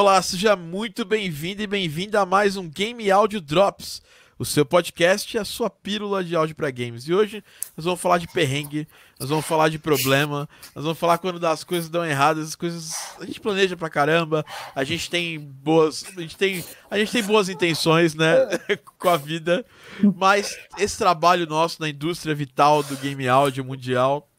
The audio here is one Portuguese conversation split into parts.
Olá, seja muito bem-vindo e bem-vinda a mais um Game Audio Drops, o seu podcast e a sua pílula de áudio para games. E hoje nós vamos falar de perrengue, nós vamos falar de problema, nós vamos falar quando as coisas dão errado, as coisas a gente planeja pra caramba, a gente tem boas, a gente tem, a gente tem boas intenções, né, com a vida, mas esse trabalho nosso na indústria vital do game áudio mundial,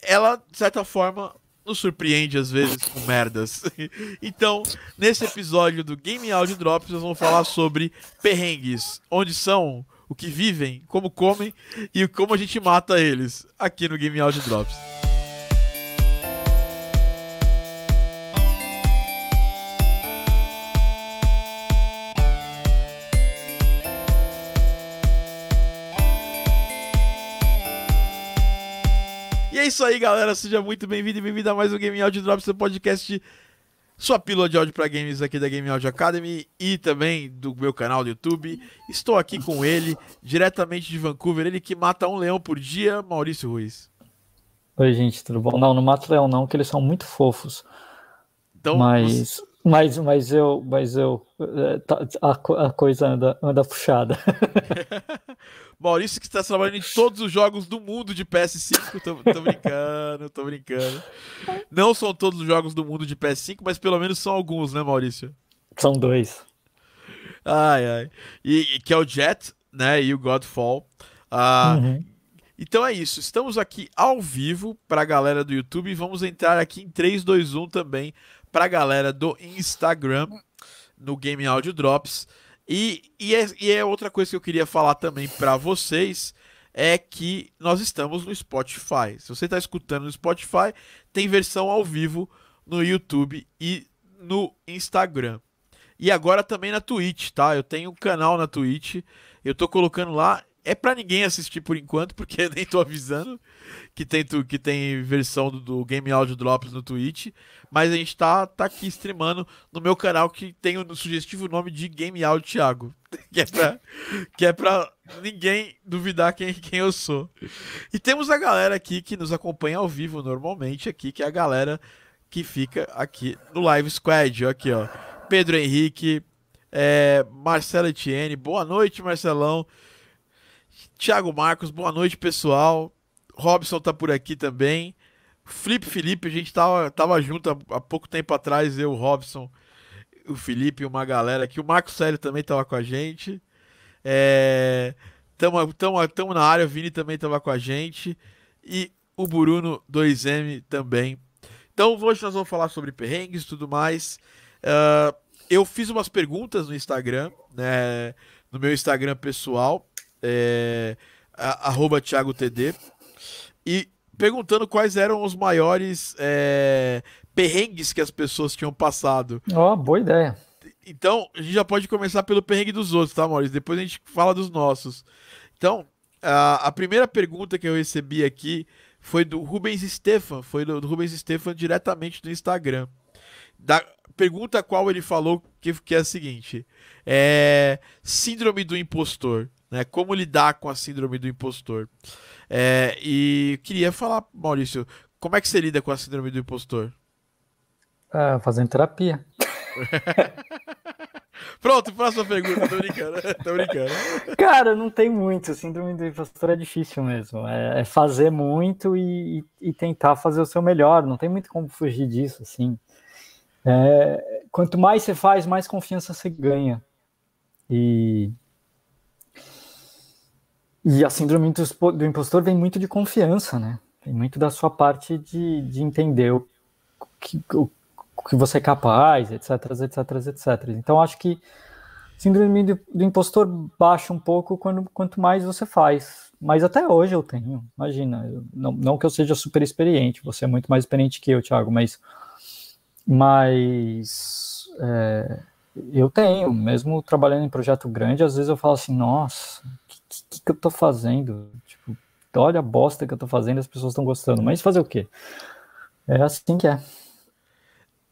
ela de certa forma nos surpreende às vezes com merdas. Então, nesse episódio do Game Audio Drops, nós vamos falar sobre perrengues, onde são, o que vivem, como comem e como a gente mata eles aqui no Game Audio Drops. É isso aí, galera. Seja muito bem-vindo e bem-vindo a mais um Game Audio Drops, seu podcast, sua pílula de áudio para games aqui da Game Audio Academy e também do meu canal do YouTube. Estou aqui com ele, diretamente de Vancouver, ele que mata um leão por dia, Maurício Ruiz. Oi, gente, tudo bom? Não, não mato leão não, que eles são muito fofos. Então, mas, mas, mas eu, mas eu, eh, tá- a, a coisa anda, anda puxada. Maurício que está trabalhando em todos os jogos do mundo de PS5. Tô, tô brincando, tô brincando. Não são todos os jogos do mundo de PS5, mas pelo menos são alguns, né, Maurício? São dois. Ai, ai. E, e que é o Jet, né? E o Godfall. Ah, Uhum. Então é isso. Estamos aqui ao vivo para a galera do YouTube e vamos entrar aqui em 3, 2, 1 também para a galera do Instagram no Game Audio Drops. E, e, é, e é outra coisa que eu queria falar também para vocês é que nós estamos no Spotify. Se você está escutando no Spotify, tem versão ao vivo no YouTube e no Instagram. E agora também na Twitch, tá? Eu tenho um canal na Twitch. Eu tô colocando lá. É pra ninguém assistir por enquanto, porque nem tô avisando que tem, tu- que tem versão do, do Game Audio Drops no Twitch. Mas a gente tá, tá aqui streamando no meu canal que tem o sugestivo nome de Game Audio Thiago. Que é pra, que é pra ninguém duvidar quem, quem eu sou. E temos a galera aqui que nos acompanha ao vivo normalmente aqui, que é a galera que fica aqui no Live Squad. Aqui, ó. Pedro Henrique, é, Marcelo Etienne, boa noite, Marcelão. Thiago Marcos, boa noite, pessoal. Robson tá por aqui também. Felipe Felipe, a gente tava, tava junto há, há pouco tempo atrás, eu, o Robson, o Felipe e uma galera aqui. O Marcos Célio também tava com a gente. É, tamo, tamo, tamo na área, o Vini também tava com a gente. E o Bruno 2M também. Então hoje nós vamos falar sobre perrengues e tudo mais. Ah, eu fiz umas perguntas no Instagram, né, no meu Instagram pessoal, é, a- arroba ThiagoTD, e perguntando quais eram os maiores é, perrengues que as pessoas tinham passado. Ó, boa ideia. Então, a gente já pode começar pelo perrengue dos outros, tá, Maurício? Depois a gente fala dos nossos. Então, a, a primeira pergunta que eu recebi aqui foi do Rubens Stefan, foi do, do Rubens Stefan diretamente do Instagram. Da pergunta qual ele falou que, que é a seguinte: é, Síndrome do impostor. Né? Como lidar com a síndrome do impostor? É, e queria falar, Maurício, como é que você lida com a síndrome do impostor? Ah, fazendo terapia. Pronto, próxima pergunta, tô brincando, tô brincando. Cara, não tem muito. Síndrome do impostor é difícil mesmo. É, é fazer muito e, e- e tentar fazer o seu melhor. Não tem muito como fugir disso, assim. É, quanto mais você faz, mais confiança você ganha. E, e a síndrome do impostor vem muito de confiança, né? Vem muito da sua parte de, de entender o que, o, que você é capaz, etc, etc, etc. Então, acho que síndrome do, do impostor baixa um pouco quando, quanto mais você faz. Mas até hoje eu tenho, imagina. eu- não, não que eu seja super experiente, você é muito mais experiente que eu, Thiago, mas, mas é, eu tenho, mesmo trabalhando em projeto grande, às vezes eu falo assim, nossa, que, que, eu tô fazendo? Tipo, olha a bosta que eu tô fazendo, as pessoas estão gostando, mas fazer o quê? É assim que é.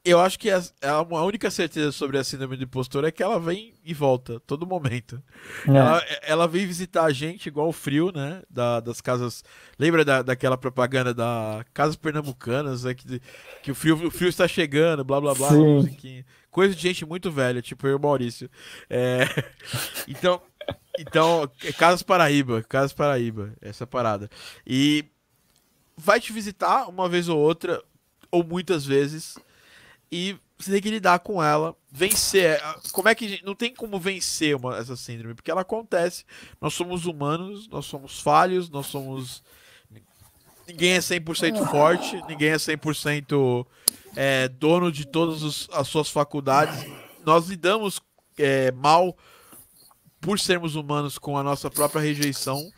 Eu acho que a, a única certeza sobre a síndrome do impostor é que ela vem e volta, todo momento. É. Ela, ela vem visitar a gente igual o frio, né? Da- das casas. Lembra da, daquela propaganda da Casas Pernambucanas, né? Que, que o, frio, o frio está chegando, blá blá blá, coisa de gente muito velha, tipo eu e o Maurício. É, então, então, Casas Paraíba, Casas Paraíba, essa parada. E vai te visitar uma vez ou outra, ou muitas vezes, e você tem que lidar com ela, vencer. Como é que não tem como vencer uma, essa síndrome? Porque ela acontece. Nós somos humanos, nós somos falhos, nós somos. Ninguém é 100% forte, ninguém é 100% é, dono de todas as suas faculdades. Nós lidamos é, mal por sermos humanos com a nossa própria rejeição.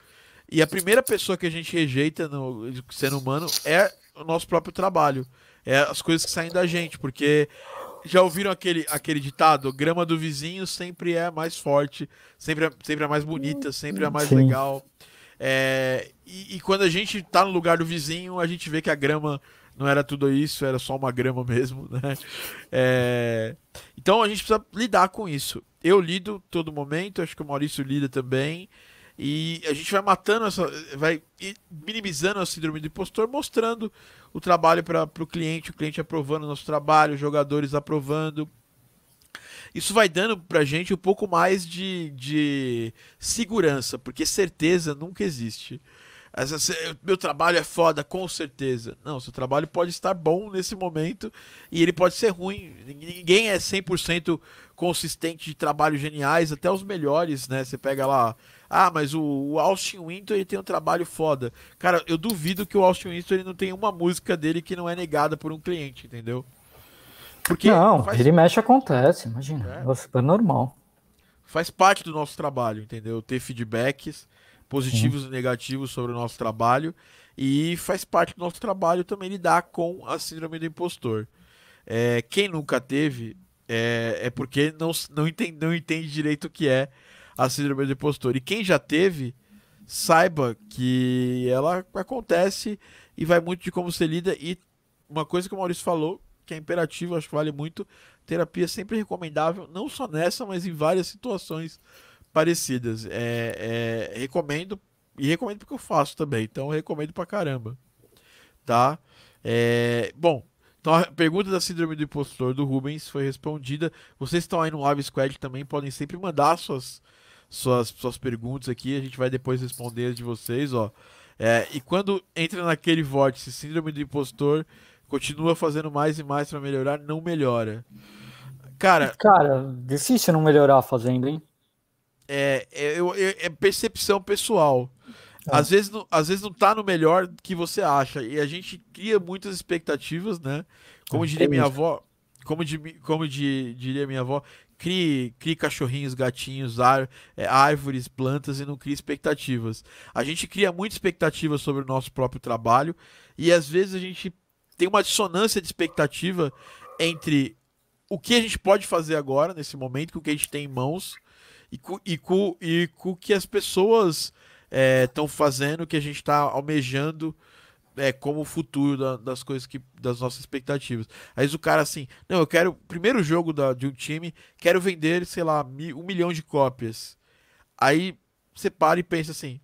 E a primeira pessoa que a gente rejeita no sendo humano é o nosso próprio trabalho. É as coisas que saem da gente, porque já ouviram aquele, aquele ditado? Grama do vizinho sempre é mais forte, sempre é, sempre é mais bonita, sempre é mais Sim. legal. É, e, e, quando a gente tá no lugar do vizinho, a gente vê que a grama não era tudo isso, era só uma grama mesmo, né? É, então a gente precisa lidar com isso. Eu lido todo momento, acho que o Maurício lida também. E a gente vai matando essa. vai minimizando a síndrome do impostor, mostrando o trabalho para o cliente, o cliente aprovando o nosso trabalho, os jogadores aprovando. Isso vai dando para a gente um pouco mais de, de segurança, porque certeza nunca existe. Essa, meu trabalho é foda, com certeza. Não, seu trabalho pode estar bom nesse momento e ele pode ser ruim. Ninguém é 100% consistente de trabalhos geniais, até os melhores, né? Você pega lá ah, mas o, o Austin Winter ele tem um trabalho foda. Cara, eu duvido que o Austin Winter ele não tenha uma música dele que não é negada por um cliente, entendeu? Porque não, faz... ele mexe acontece, imagina. É. é super normal. Faz parte do nosso trabalho, entendeu? Ter feedbacks positivos Sim. e negativos sobre o nosso trabalho. E faz parte do nosso trabalho também lidar com a síndrome do impostor. É, quem nunca teve é, é porque não, não, entende, não entende direito o que é a síndrome do impostor. E quem já teve, saiba que ela acontece e vai muito de como você lida. E uma coisa que o Maurício falou, que é imperativo, acho que vale muito, terapia é sempre recomendável, não só nessa, mas em várias situações parecidas. É, é, recomendo, e recomendo porque eu faço também, então recomendo pra caramba. Tá? É, bom, então a pergunta da síndrome do impostor do Rubens foi respondida. Vocês estão aí no Live Squad também, podem sempre mandar suas suas, suas perguntas aqui, a gente vai depois responder as de vocês, ó. É, e quando entra naquele vórtice, síndrome do impostor, continua fazendo mais e mais para melhorar, não melhora. Cara, cara, difícil não melhorar fazendo, hein? É, é, é, é percepção pessoal. É. Às, vezes não, às vezes não tá no melhor que você acha. E a gente cria muitas expectativas, né? Como é, diria minha avó, como, de, como de, diria minha avó, crie, crie cachorrinhos, gatinhos, ar, é, árvores, plantas e não crie expectativas. A gente cria muita expectativa sobre o nosso próprio trabalho e às vezes a gente tem uma dissonância de expectativa entre o que a gente pode fazer agora, nesse momento, com o que a gente tem em mãos e com, e com, e com o que as pessoas estão é, fazendo, que a gente está almejando é, como o futuro da, das coisas que das nossas expectativas. Aí o cara assim, não, eu quero primeiro jogo da, de um time, quero vender, sei lá, um milhão de cópias. Aí você para e pensa assim,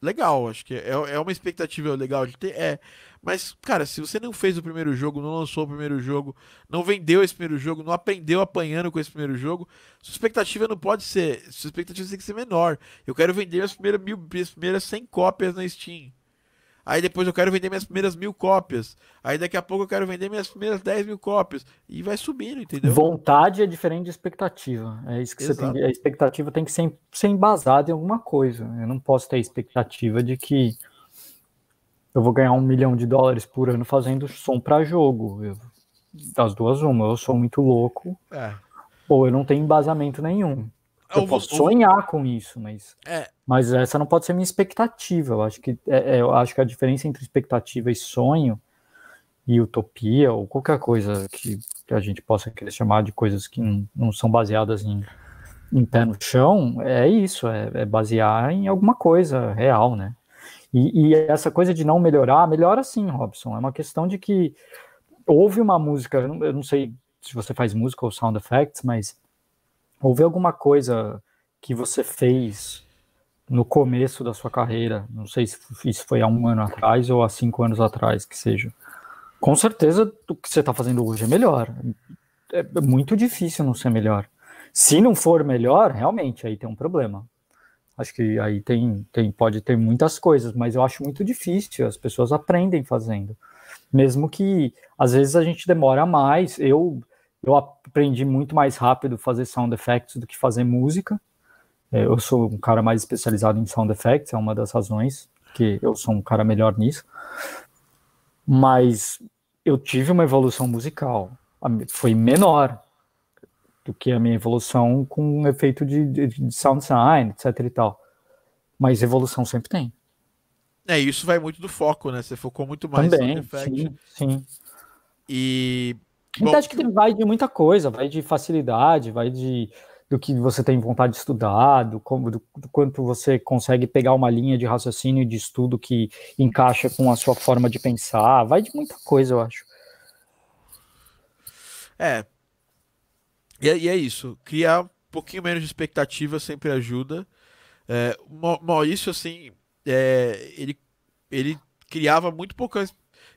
legal, acho que é, é uma expectativa legal de ter, é. Mas, cara, se você não fez o primeiro jogo, não lançou o primeiro jogo, não vendeu esse primeiro jogo, não aprendeu apanhando com esse primeiro jogo, sua expectativa não pode ser. Sua expectativa tem que ser menor. Eu quero vender as primeiras, mil, as primeiras 100 cópias na Steam. Aí depois eu quero vender minhas primeiras mil cópias. Aí daqui a pouco eu quero vender minhas primeiras 10 mil cópias. E vai subindo, entendeu? Vontade é diferente de expectativa. É isso que Exato. você tem. A expectativa tem que ser, ser embasada em alguma coisa. Eu não posso ter expectativa de que eu vou ganhar um milhão de dólares por ano fazendo som para jogo. Eu, das duas, uma. Eu sou muito louco. É. Ou eu não tenho embasamento nenhum. Eu, eu posso sonhar com isso, mas, é. mas essa não pode ser minha expectativa. Eu acho que é, é, eu acho que a diferença entre expectativa e sonho e utopia ou qualquer coisa que, que a gente possa querer chamar de coisas que não, não são baseadas em, em pé no chão é isso, é, é basear em alguma coisa real, né? E, e, essa coisa de não melhorar, melhora sim, Robson. É uma questão de que houve uma música, eu não, eu não sei se você faz música ou sound effects, mas houve alguma coisa que você fez no começo da sua carreira, não sei se isso foi há um ano atrás ou há cinco anos atrás, que seja. Com certeza o que você está fazendo hoje é melhor. é muito difícil não ser melhor. Se não for melhor, realmente, aí tem um problema. Acho que aí tem, tem pode ter muitas coisas, mas eu acho muito difícil. As pessoas aprendem fazendo. Mesmo que às vezes a gente demora mais. Eu, eu aprendi muito mais rápido fazer sound effects do que fazer música. É, eu sou um cara mais especializado em sound effects, é uma das razões que eu sou um cara melhor nisso. Mas eu tive uma evolução musical. Foi menor, do que a minha evolução com um efeito de, de, de sound design, etc e tal. Mas evolução sempre tem. É, isso vai muito do foco, né? Você focou muito mais Também, no sim, sim. E... Bom, acho que vai de muita coisa, vai de facilidade, vai de do que você tem vontade de estudar, do, como, do, do, quanto você consegue pegar uma linha de raciocínio de estudo que encaixa com a sua forma de pensar, vai de muita coisa, eu acho. É, e é, e é isso. Criar um pouquinho menos de expectativa sempre ajuda. É, Maurício, assim, é, ele, ele criava muito pouca.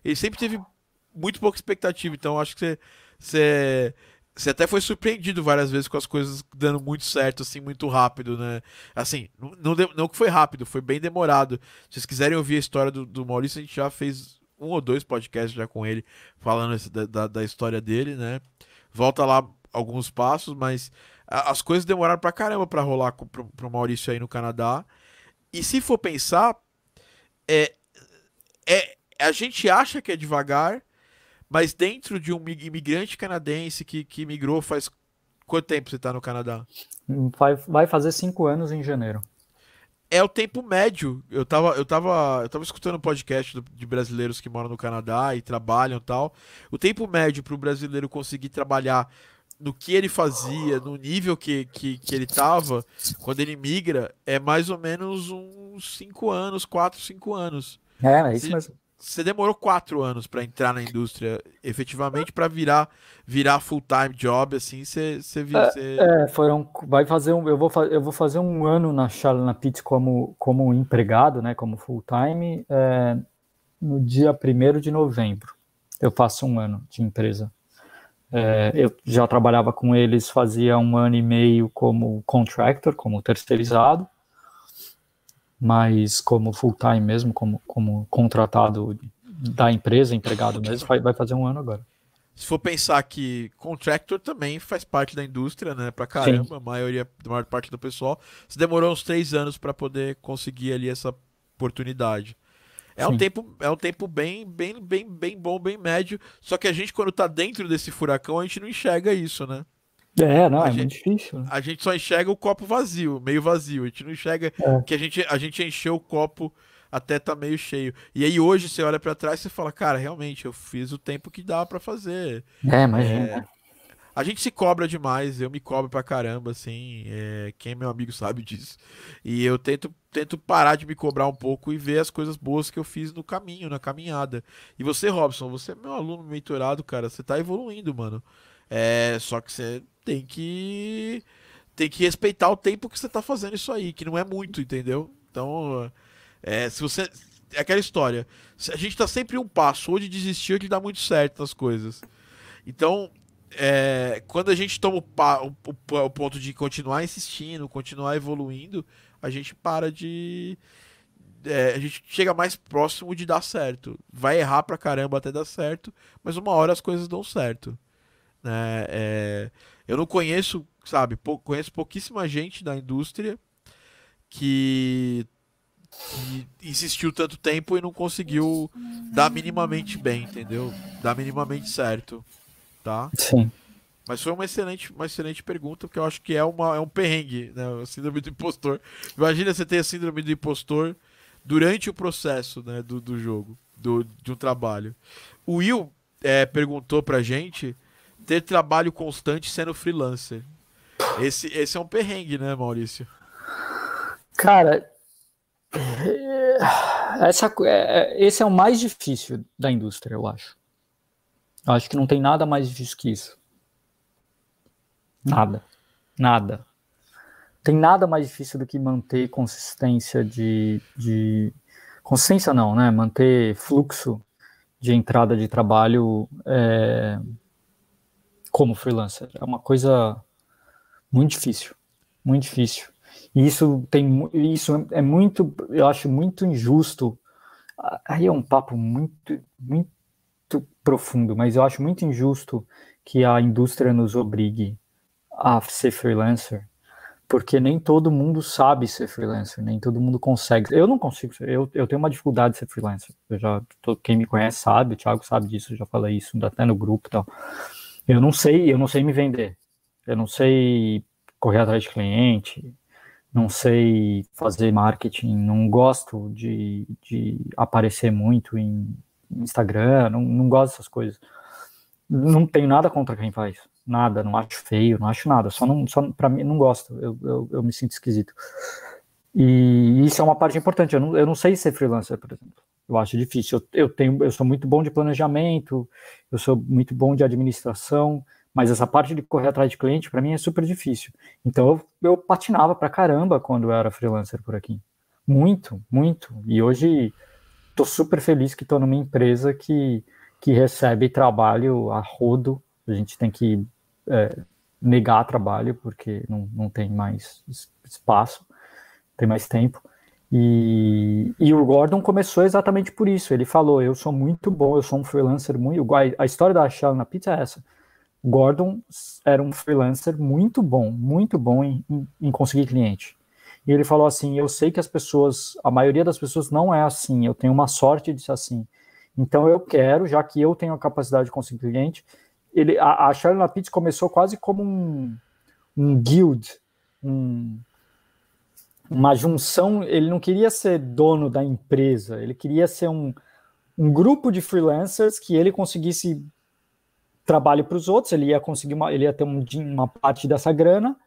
Ele sempre teve muito pouca expectativa. Então, acho que você, você, até foi surpreendido várias vezes com as coisas dando muito certo, assim, muito rápido, né? Assim, não, não, que foi rápido, foi bem demorado. Se vocês quiserem ouvir a história do, do Maurício, a gente já fez um ou dois podcasts já com ele, falando da, da, da história dele, né? Volta lá alguns passos, mas as coisas demoraram pra caramba pra rolar pro, pro Maurício aí no Canadá. E se for pensar, é, é, a gente acha que é devagar, mas dentro de um imigrante canadense que, que migrou faz quanto tempo você está no Canadá? Vai, vai fazer cinco anos em janeiro. É o tempo médio. Eu tava, eu tava, eu tava escutando um podcast do, de brasileiros que moram no Canadá e trabalham e tal. O tempo médio para o brasileiro conseguir trabalhar no que ele fazia, no nível que, que, que ele estava, quando ele migra, é mais ou menos uns 5 anos, 4, 5 anos. É, é isso mesmo. Você demorou quatro anos para entrar na indústria, efetivamente, para virar virar full time job, assim, você você é, é, foram, vai fazer um, eu vou eu vou fazer um ano na Charlana Pitts como como empregado, né, como full time, é, no dia 1 de novembro. Eu faço um ano de empresa. É, eu já trabalhava com eles fazia um ano e meio como contractor, como terceirizado, mas como full time mesmo, como, como contratado da empresa, empregado mesmo, vai, vai fazer um ano agora. Se for pensar que contractor também faz parte da indústria, né? Pra caramba, Sim. a maioria, a maior parte do pessoal. Você demorou uns três anos para poder conseguir ali essa oportunidade. É um tempo, é um tempo bem, bem, bem, bem bom, bem médio. Só que a gente, quando tá dentro desse furacão, a gente não enxerga isso, né? É, não, a é gente, muito difícil. Né? A gente só enxerga o copo vazio, meio vazio. A gente não enxerga é. que a gente, a gente encheu o copo até tá meio cheio. E aí hoje você olha para trás e fala, cara, realmente, eu fiz o tempo que dá para fazer. É, imagina. É, a gente se cobra demais, eu me cobro pra caramba, assim. É, quem é meu amigo sabe disso. E eu tento, tento parar de me cobrar um pouco e ver as coisas boas que eu fiz no caminho, na caminhada. E você, Robson, você é meu aluno mentorado, cara. Você tá evoluindo, mano. É, só que você tem que. Tem que respeitar o tempo que você tá fazendo isso aí, que não é muito, entendeu? Então, é, se você. É aquela história. A gente tá sempre um passo, ou de desistir ou dar muito certo nas coisas. Então, é, quando a gente toma o, o, o, ponto de continuar insistindo, continuar evoluindo, a gente para de. É, a gente chega mais próximo de dar certo. Vai errar pra caramba até dar certo, mas uma hora as coisas dão certo. Né? É, eu não conheço, sabe, pou, conheço pouquíssima gente da indústria que, que insistiu tanto tempo e não conseguiu dar minimamente bem, entendeu? Dar minimamente certo tá? Sim. Mas foi uma excelente, uma excelente pergunta, porque eu acho que é, uma, é um perrengue, né? A síndrome do impostor. Imagina você ter a síndrome do impostor durante o processo né, do, do jogo, do, de um trabalho. O Will é, perguntou pra gente ter trabalho constante sendo freelancer. Esse, esse é um perrengue, né, Maurício? Cara, é, essa, é, esse é o mais difícil da indústria, eu acho. Acho que não tem nada mais difícil que isso. Nada. Nada. Tem nada mais difícil do que manter consistência de, de. Consistência não, né? Manter fluxo de entrada de trabalho é, como freelancer. É uma coisa muito difícil, muito difícil. E isso tem isso é muito, eu acho muito injusto. Aí é um papo muito muito profundo, mas eu acho muito injusto que a indústria nos obrigue a ser freelancer, porque nem todo mundo sabe ser freelancer, nem todo mundo consegue. Eu não consigo, eu, eu tenho uma dificuldade de ser freelancer. Eu já, quem me conhece sabe, o Thiago sabe disso, eu já falei isso até no grupo e tal. Eu não sei, eu não sei me vender. Eu não sei correr atrás de cliente, não sei fazer marketing, não gosto de, de aparecer muito em Instagram, não, não gosto dessas coisas. Não tenho nada contra quem faz, nada, não acho feio, não acho nada, só só para mim não gosto, eu, eu, eu, me sinto esquisito. E isso é uma parte importante. Eu não, eu não sei ser freelancer, por exemplo. Eu acho difícil. Eu, eu tenho, eu sou muito bom de planejamento, eu sou muito bom de administração, mas essa parte de correr atrás de cliente, para mim, é super difícil. Então, eu, eu patinava pra caramba quando eu era freelancer por aqui. Muito, muito. E hoje, tô super feliz que estou numa empresa que, que recebe trabalho a rodo. A gente tem que é, negar trabalho, porque não, não tem mais espaço, tem mais tempo. E, e, o Gordon começou exatamente por isso. Ele falou: Eu sou muito bom, eu sou um freelancer muito. A história da Shell na pizza é essa. Gordon era um freelancer muito bom, muito bom em, em, em, conseguir cliente. E ele falou assim: Eu sei que as pessoas, a maioria das pessoas não é assim, eu tenho uma sorte de ser assim. Então eu quero, já que eu tenho a capacidade de conseguir cliente, ele, a, a Charlie Lapid começou quase como um, um guild, um, uma junção. Ele não queria ser dono da empresa, ele queria ser um, um grupo de freelancers que ele conseguisse trabalho para os outros, ele ia conseguir uma, ele ia ter um, uma parte dessa grana,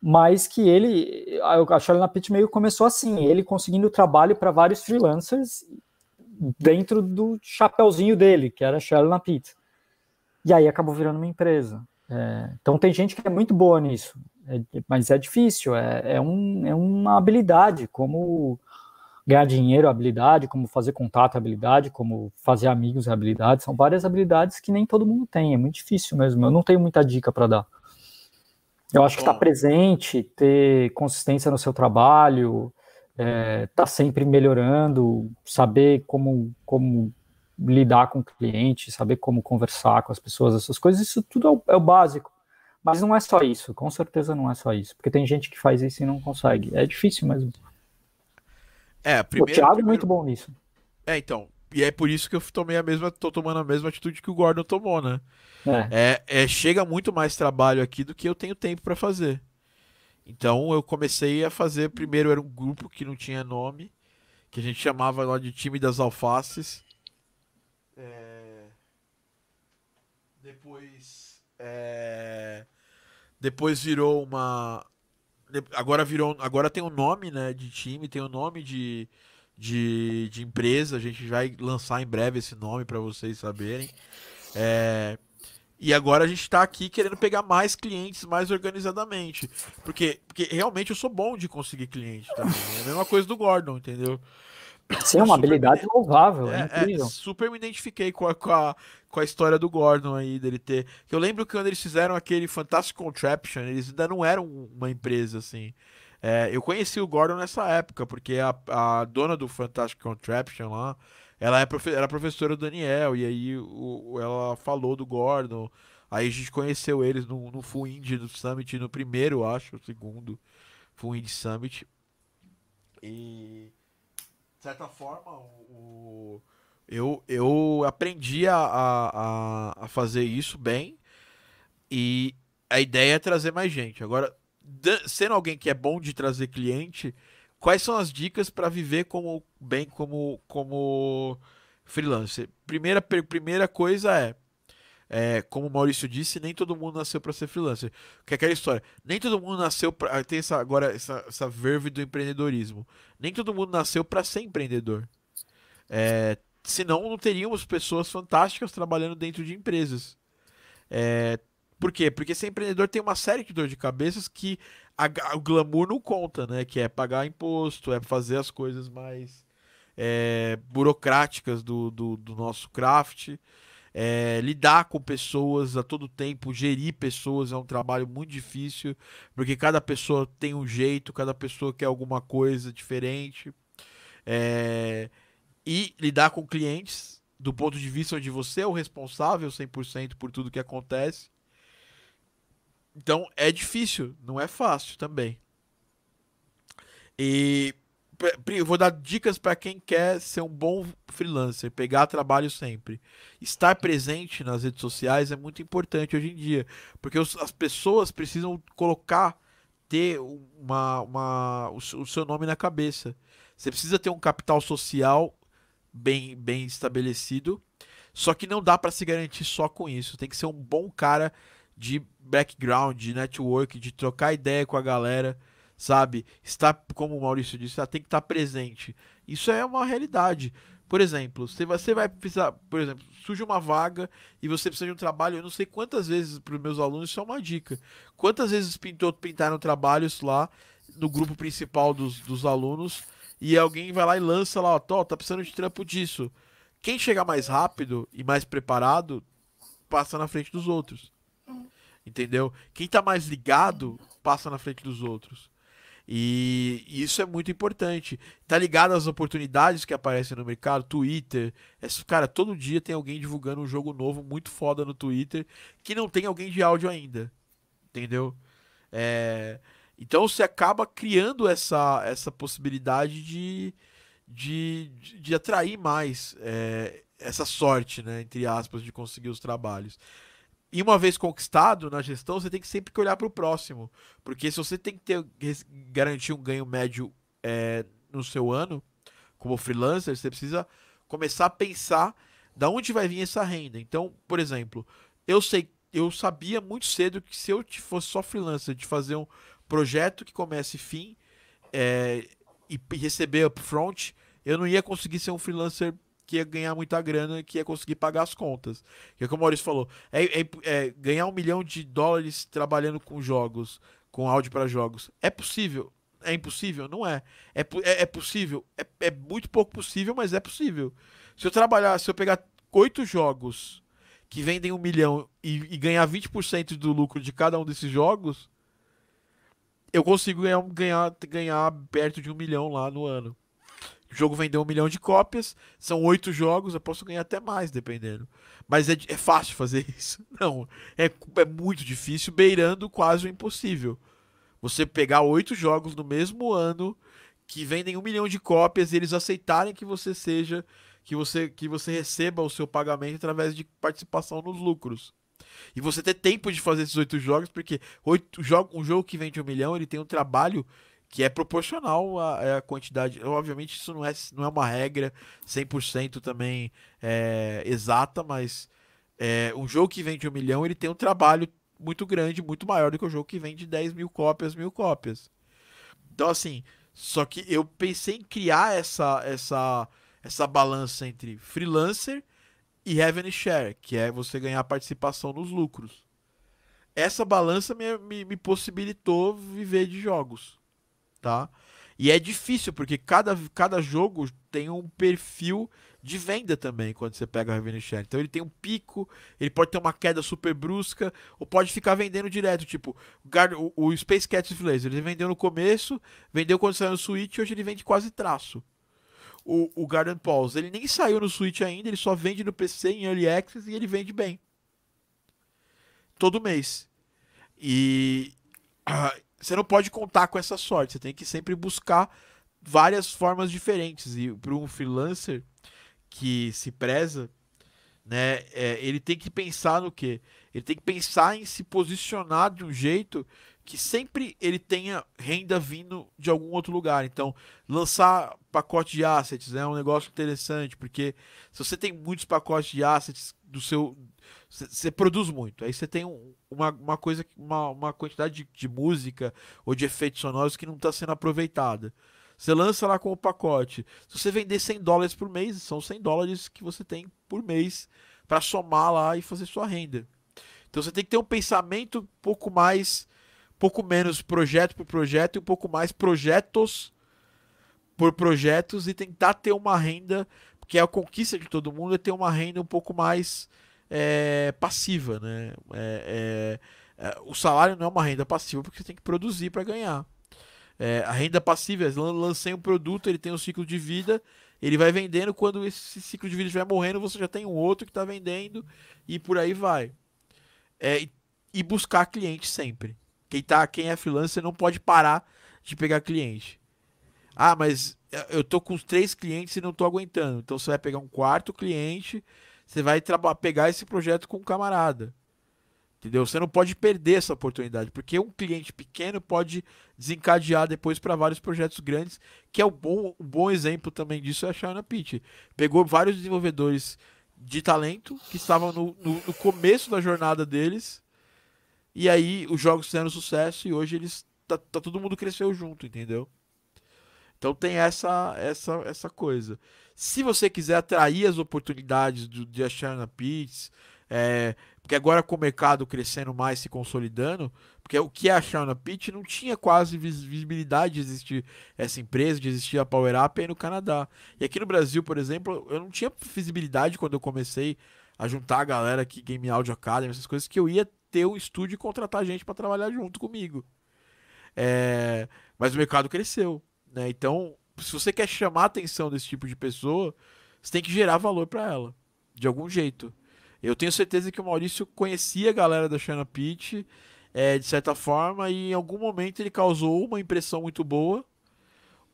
mas que ele, a Charlie Pitt meio começou assim, ele conseguindo trabalho para vários freelancers dentro do chapéuzinho dele, que era Charlie Pitt. E aí acabou virando uma empresa. É, então tem gente que é muito boa nisso, é, mas é difícil, é, é, um, é uma habilidade, como ganhar dinheiro, habilidade, como fazer contato, habilidade, como fazer amigos, habilidade. São várias habilidades que nem todo mundo tem. É muito difícil mesmo. Eu não tenho muita dica para dar. Eu acho que estar tá presente, ter consistência no seu trabalho, é, tá sempre melhorando, saber como, como lidar com o cliente, saber como conversar com as pessoas, essas coisas, isso tudo é o, é o básico. Mas não é só isso, com certeza não é só isso, porque tem gente que faz isso e não consegue. É difícil mesmo. É, primeiro, o Thiago primeiro... é muito bom nisso. É, então. E é por isso que eu tomei a mesma, tô tomando a mesma atitude que o Gordon tomou, né? É. é, é chega muito mais trabalho aqui do que eu tenho tempo para fazer. Então eu comecei a fazer. Primeiro era um grupo que não tinha nome, que a gente chamava lá de time das alfaces. É... Depois. É... Depois virou uma agora virou, agora tem um nome, né, de time, tem um nome de, de, de empresa. A gente vai lançar em breve esse nome para vocês saberem. É, e agora a gente está aqui querendo pegar mais clientes mais organizadamente. Porque, porque realmente eu sou bom de conseguir cliente também. É a mesma coisa do Gordon, entendeu? Sim, é uma habilidade me... louvável, é, é, incrível. É, super me identifiquei com a, com, a, com a história do Gordon aí, dele ter. Eu lembro que quando eles fizeram aquele Fantastic Contraption, eles ainda não eram uma empresa assim. É, eu conheci o Gordon nessa época, porque a, a dona do Fantastic Contraption lá, ela é profe era professora do Daniel, e aí o, ela falou do Gordon. Aí a gente conheceu eles no, no Full Indie do Summit, no primeiro, acho, o segundo Full Indie Summit. E de certa forma, o, eu, eu aprendi a, a, a fazer isso bem e a ideia é trazer mais gente. Agora, sendo alguém que é bom de trazer cliente, quais são as dicas para viver como bem como, como freelancer? Primeira, primeira coisa é é, como o Maurício disse, nem todo mundo nasceu para ser freelancer. Que é aquela história, nem todo mundo nasceu para tem essa agora essa, essa verve do empreendedorismo. Nem todo mundo nasceu para ser empreendedor. É, senão não teríamos pessoas fantásticas trabalhando dentro de empresas. É, por quê? Porque ser empreendedor tem uma série de dor de cabeças que a, o glamour não conta, né? Que é pagar imposto, é fazer as coisas mais é, burocráticas do, do, do nosso craft. É, lidar com pessoas a todo tempo, gerir pessoas é um trabalho muito difícil, porque cada pessoa tem um jeito, cada pessoa quer alguma coisa diferente. É, e lidar com clientes do ponto de vista onde você é o responsável 100% por tudo que acontece. Então é difícil, não é fácil também. E vou dar dicas para quem quer ser um bom freelancer, pegar trabalho sempre. Estar presente nas redes sociais é muito importante hoje em dia, porque as pessoas precisam colocar, ter uma, uma, o, seu nome na cabeça. Você precisa ter um capital social bem, bem estabelecido, só que não dá para se garantir só com isso. Tem que ser um bom cara de background, de network, de trocar ideia com a galera sabe? Está, como o Maurício disse, tem que estar presente. Isso é uma realidade. Por exemplo, se você vai precisar, por exemplo, surge uma vaga e você precisa de um trabalho, eu não sei quantas vezes para os meus alunos, isso é uma dica. Quantas vezes pintou, pintaram trabalhos lá no grupo principal dos, dos alunos e alguém vai lá e lança lá, ó, tô, tá precisando de trampo disso. Quem chegar mais rápido e mais preparado passa na frente dos outros. Entendeu? Quem tá mais ligado passa na frente dos outros. E isso é muito importante. Tá ligado às oportunidades que aparecem no mercado, Twitter. Esse, cara, todo dia tem alguém divulgando um jogo novo muito foda no Twitter que não tem alguém de áudio ainda. Entendeu? É, então você acaba criando essa, essa possibilidade de, de, de atrair mais é, essa sorte, né, entre aspas, de conseguir os trabalhos. E uma vez conquistado na gestão, você tem que sempre olhar para o próximo. Porque se você tem que ter, garantir um ganho médio é, no seu ano, como freelancer, você precisa começar a pensar da onde vai vir essa renda. Então, por exemplo, eu sei, eu sabia muito cedo que se eu fosse só freelancer, de fazer um projeto que comece fim é, e receber upfront, eu não ia conseguir ser um freelancer que ia ganhar muita grana, que ia conseguir pagar as contas. Que é como o Maurício falou, é, é, é ganhar um milhão de dólares trabalhando com jogos, com áudio para jogos. É possível? É impossível? Não é. É, é, é possível? É, é, muito pouco possível, mas é possível. Se eu trabalhar, se eu pegar oito jogos que vendem um milhão e, e ganhar 20% do lucro de cada um desses jogos, eu consigo ganhar, ganhar, ganhar perto de um milhão lá no ano. O jogo vendeu um milhão de cópias, são oito jogos, eu posso ganhar até mais, dependendo. Mas é, é fácil fazer isso? Não, é, é muito difícil, beirando quase o impossível. Você pegar oito jogos no mesmo ano que vendem um milhão de cópias e eles aceitarem que você seja, que você, que você receba o seu pagamento através de participação nos lucros. E você ter tempo de fazer esses oito jogos, porque oito, um jogo que vende um milhão, ele tem um trabalho que é proporcional à, à, quantidade. Obviamente, isso não é, não é uma regra 100% também é, exata, mas é, um jogo que vende um milhão ele tem um trabalho muito grande, muito maior do que o jogo que vende 10 mil cópias, mil cópias. Então, assim, só que eu pensei em criar essa, essa, essa balança entre freelancer e revenue share, que é você ganhar participação nos lucros. Essa balança me, me, me possibilitou viver de jogos tá? E é difícil, porque cada, cada jogo tem um perfil de venda também, quando você pega Revenue Share. Então ele tem um pico, ele pode ter uma queda super brusca, ou pode ficar vendendo direto. Tipo, o, o Space Cat Laser, ele vendeu no começo, vendeu quando saiu no Switch, hoje ele vende quase traço. O, o Garden Pulse, ele nem saiu no Switch ainda, ele só vende no PC em Early Access e ele vende bem. Todo mês. E, você não pode contar com essa sorte. Você tem que sempre buscar várias formas diferentes. E para um freelancer que se preza, né, é, ele tem que pensar no que? Ele tem que pensar em se posicionar de um jeito que sempre ele tenha renda vindo de algum outro lugar. Então, lançar pacote de assets é um negócio interessante, porque se você tem muitos pacotes de assets do seu você produz muito. Aí você tem um, uma, uma coisa, uma, uma quantidade de, de música ou de efeitos sonoros que não está sendo aproveitada. Você lança lá com o pacote. Se você vender 100 dólares por mês, são 100 dólares que você tem por mês para somar lá e fazer sua renda. Então você tem que ter um pensamento um pouco mais, pouco menos projeto por projeto e um pouco mais projetos por projetos e tentar ter uma renda, porque é a conquista de todo mundo é ter uma renda um pouco mais é, passiva, né? É, é, é, o salário não é uma renda passiva porque você tem que produzir para ganhar. É, a renda passiva é lancei um produto, ele tem um ciclo de vida, ele vai vendendo, quando esse ciclo de vida estiver morrendo, você já tem um outro que está vendendo e por aí vai. E buscar cliente sempre. Quem, tá, quem é freelancer não pode parar de pegar cliente. Ah, mas eu tô com três clientes e não tô aguentando. Então você vai pegar um quarto cliente, você vai pegar esse projeto com um camarada. Entendeu? Você não pode perder essa oportunidade, porque um cliente pequeno pode desencadear depois para vários projetos grandes, que é um bom, um bom exemplo também disso é a China Pitch. Pegou vários desenvolvedores de talento que estavam no, no, no, começo da jornada deles, e aí os jogos fizeram sucesso e hoje eles tá, tá todo mundo cresceu junto, entendeu? Então tem essa essa essa coisa. Se você quiser atrair as oportunidades do, de achar na Pitts, é, porque agora com o mercado crescendo mais, se consolidando, porque o que é a Shauna Pitch não tinha quase visibilidade de existir essa empresa, de existir a Power Up aí no Canadá. E aqui no Brasil, por exemplo, eu não tinha visibilidade quando eu comecei a juntar a galera aqui, Game Audio Academy, essas coisas, que eu ia ter um estúdio e contratar gente para trabalhar junto comigo. É... Mas o mercado cresceu. Né? Então, se você quer chamar a atenção desse tipo de pessoa, você tem que gerar valor para ela, de algum jeito. Eu tenho certeza que o Maurício conhecia a galera da China Pitch, é, de certa forma, e em algum momento ele causou uma impressão muito boa,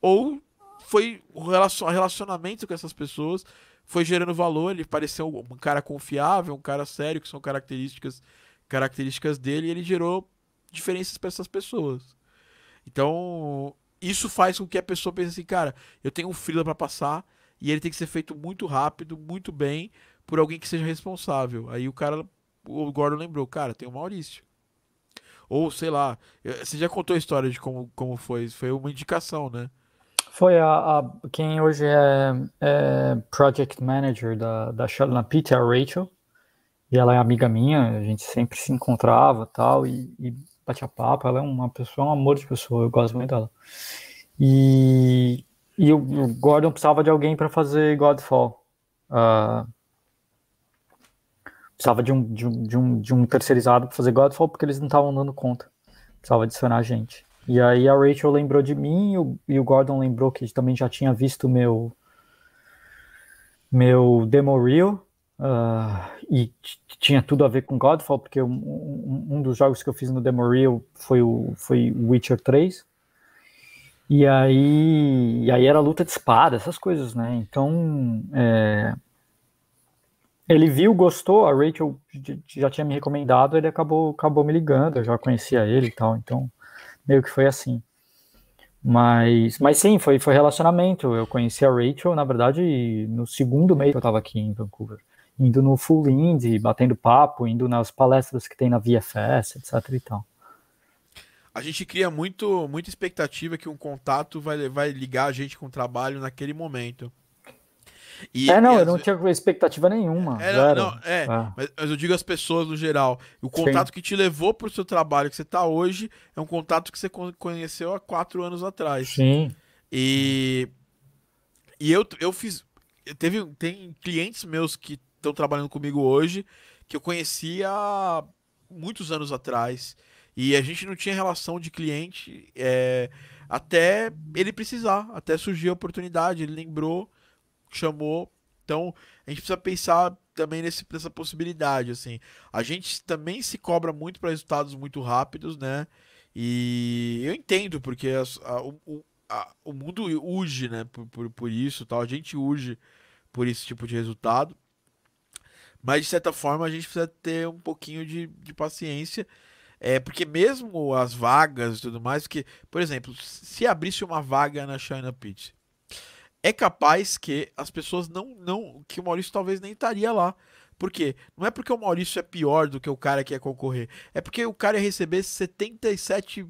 ou foi o relacionamento com essas pessoas foi gerando valor, ele pareceu um cara confiável, um cara sério, que são características características dele, e ele gerou diferenças para essas pessoas. Então, isso faz com que a pessoa pense assim, cara, eu tenho um freela para passar e ele tem que ser feito muito rápido, muito bem, por alguém que seja responsável. Aí o cara, o Gordon lembrou, cara, tem o Maurício. Ou, sei lá, você já contou a história de como, como foi? Foi uma indicação, né? Foi a, a quem hoje é, é, Project Manager da, da Shalana Pitt, a Rachel. E ela é amiga minha, a gente sempre se encontrava tal, e, e batia papo. Ela é uma pessoa, um amor de pessoa, eu gosto muito dela. E, e o, o Gordon precisava de alguém para fazer Godfall. Uh, precisava de um, de um, de um, de um terceirizado para fazer Godfall porque eles não estavam dando conta. Precisava adicionar gente. E aí a Rachel lembrou de mim e o, e o Gordon lembrou que também já tinha visto meu meu demo reel uh, e tinha tudo a ver com Godfall, porque um, um, um, dos jogos que eu fiz no demo reel foi o foi Witcher 3. E aí, e aí era luta de espada, essas coisas, né? Então, é, ele viu, gostou, a Rachel já tinha me recomendado, ele acabou, acabou me ligando, eu já conhecia ele e tal, então meio que foi assim. Mas, mas sim, foi, foi relacionamento. Eu conheci a Rachel, na verdade, no segundo mês que eu estava aqui em Vancouver. Indo no Full Indie, batendo papo, indo nas palestras que tem na VFS, etc e tal. A gente cria muito, muita expectativa que um contato vai, vai ligar a gente com o trabalho naquele momento. E, é, não, eu não tinha expectativa nenhuma. É, não, é, é. Mas, mas, eu digo as pessoas no geral. O contato Sim. que te levou para o seu trabalho que você está hoje é um contato que você conheceu há quatro anos atrás. Sim. E, e eu, eu fiz. Teve, tem clientes meus que estão trabalhando comigo hoje que eu conhecia muitos anos atrás. E a gente não tinha relação de cliente é, até ele precisar, até surgir a oportunidade. Ele lembrou chamou. Então, a gente precisa pensar também nesse, nessa possibilidade, assim. A gente também se cobra muito para resultados muito rápidos, né? E eu entendo, porque a, a, o, a, o mundo urge, né? Por, por, por isso, tal. A gente urge por esse tipo de resultado. Mas, de certa forma, a gente precisa ter um pouquinho de, de paciência. É, porque mesmo as vagas e tudo mais, porque, por exemplo, se abrisse uma vaga na China Pitch, é capaz que as pessoas não. não que o Maurício talvez nem estaria lá. Por quê? Não é porque o Maurício é pior do que o cara que ia concorrer. É porque o cara ia receber 77,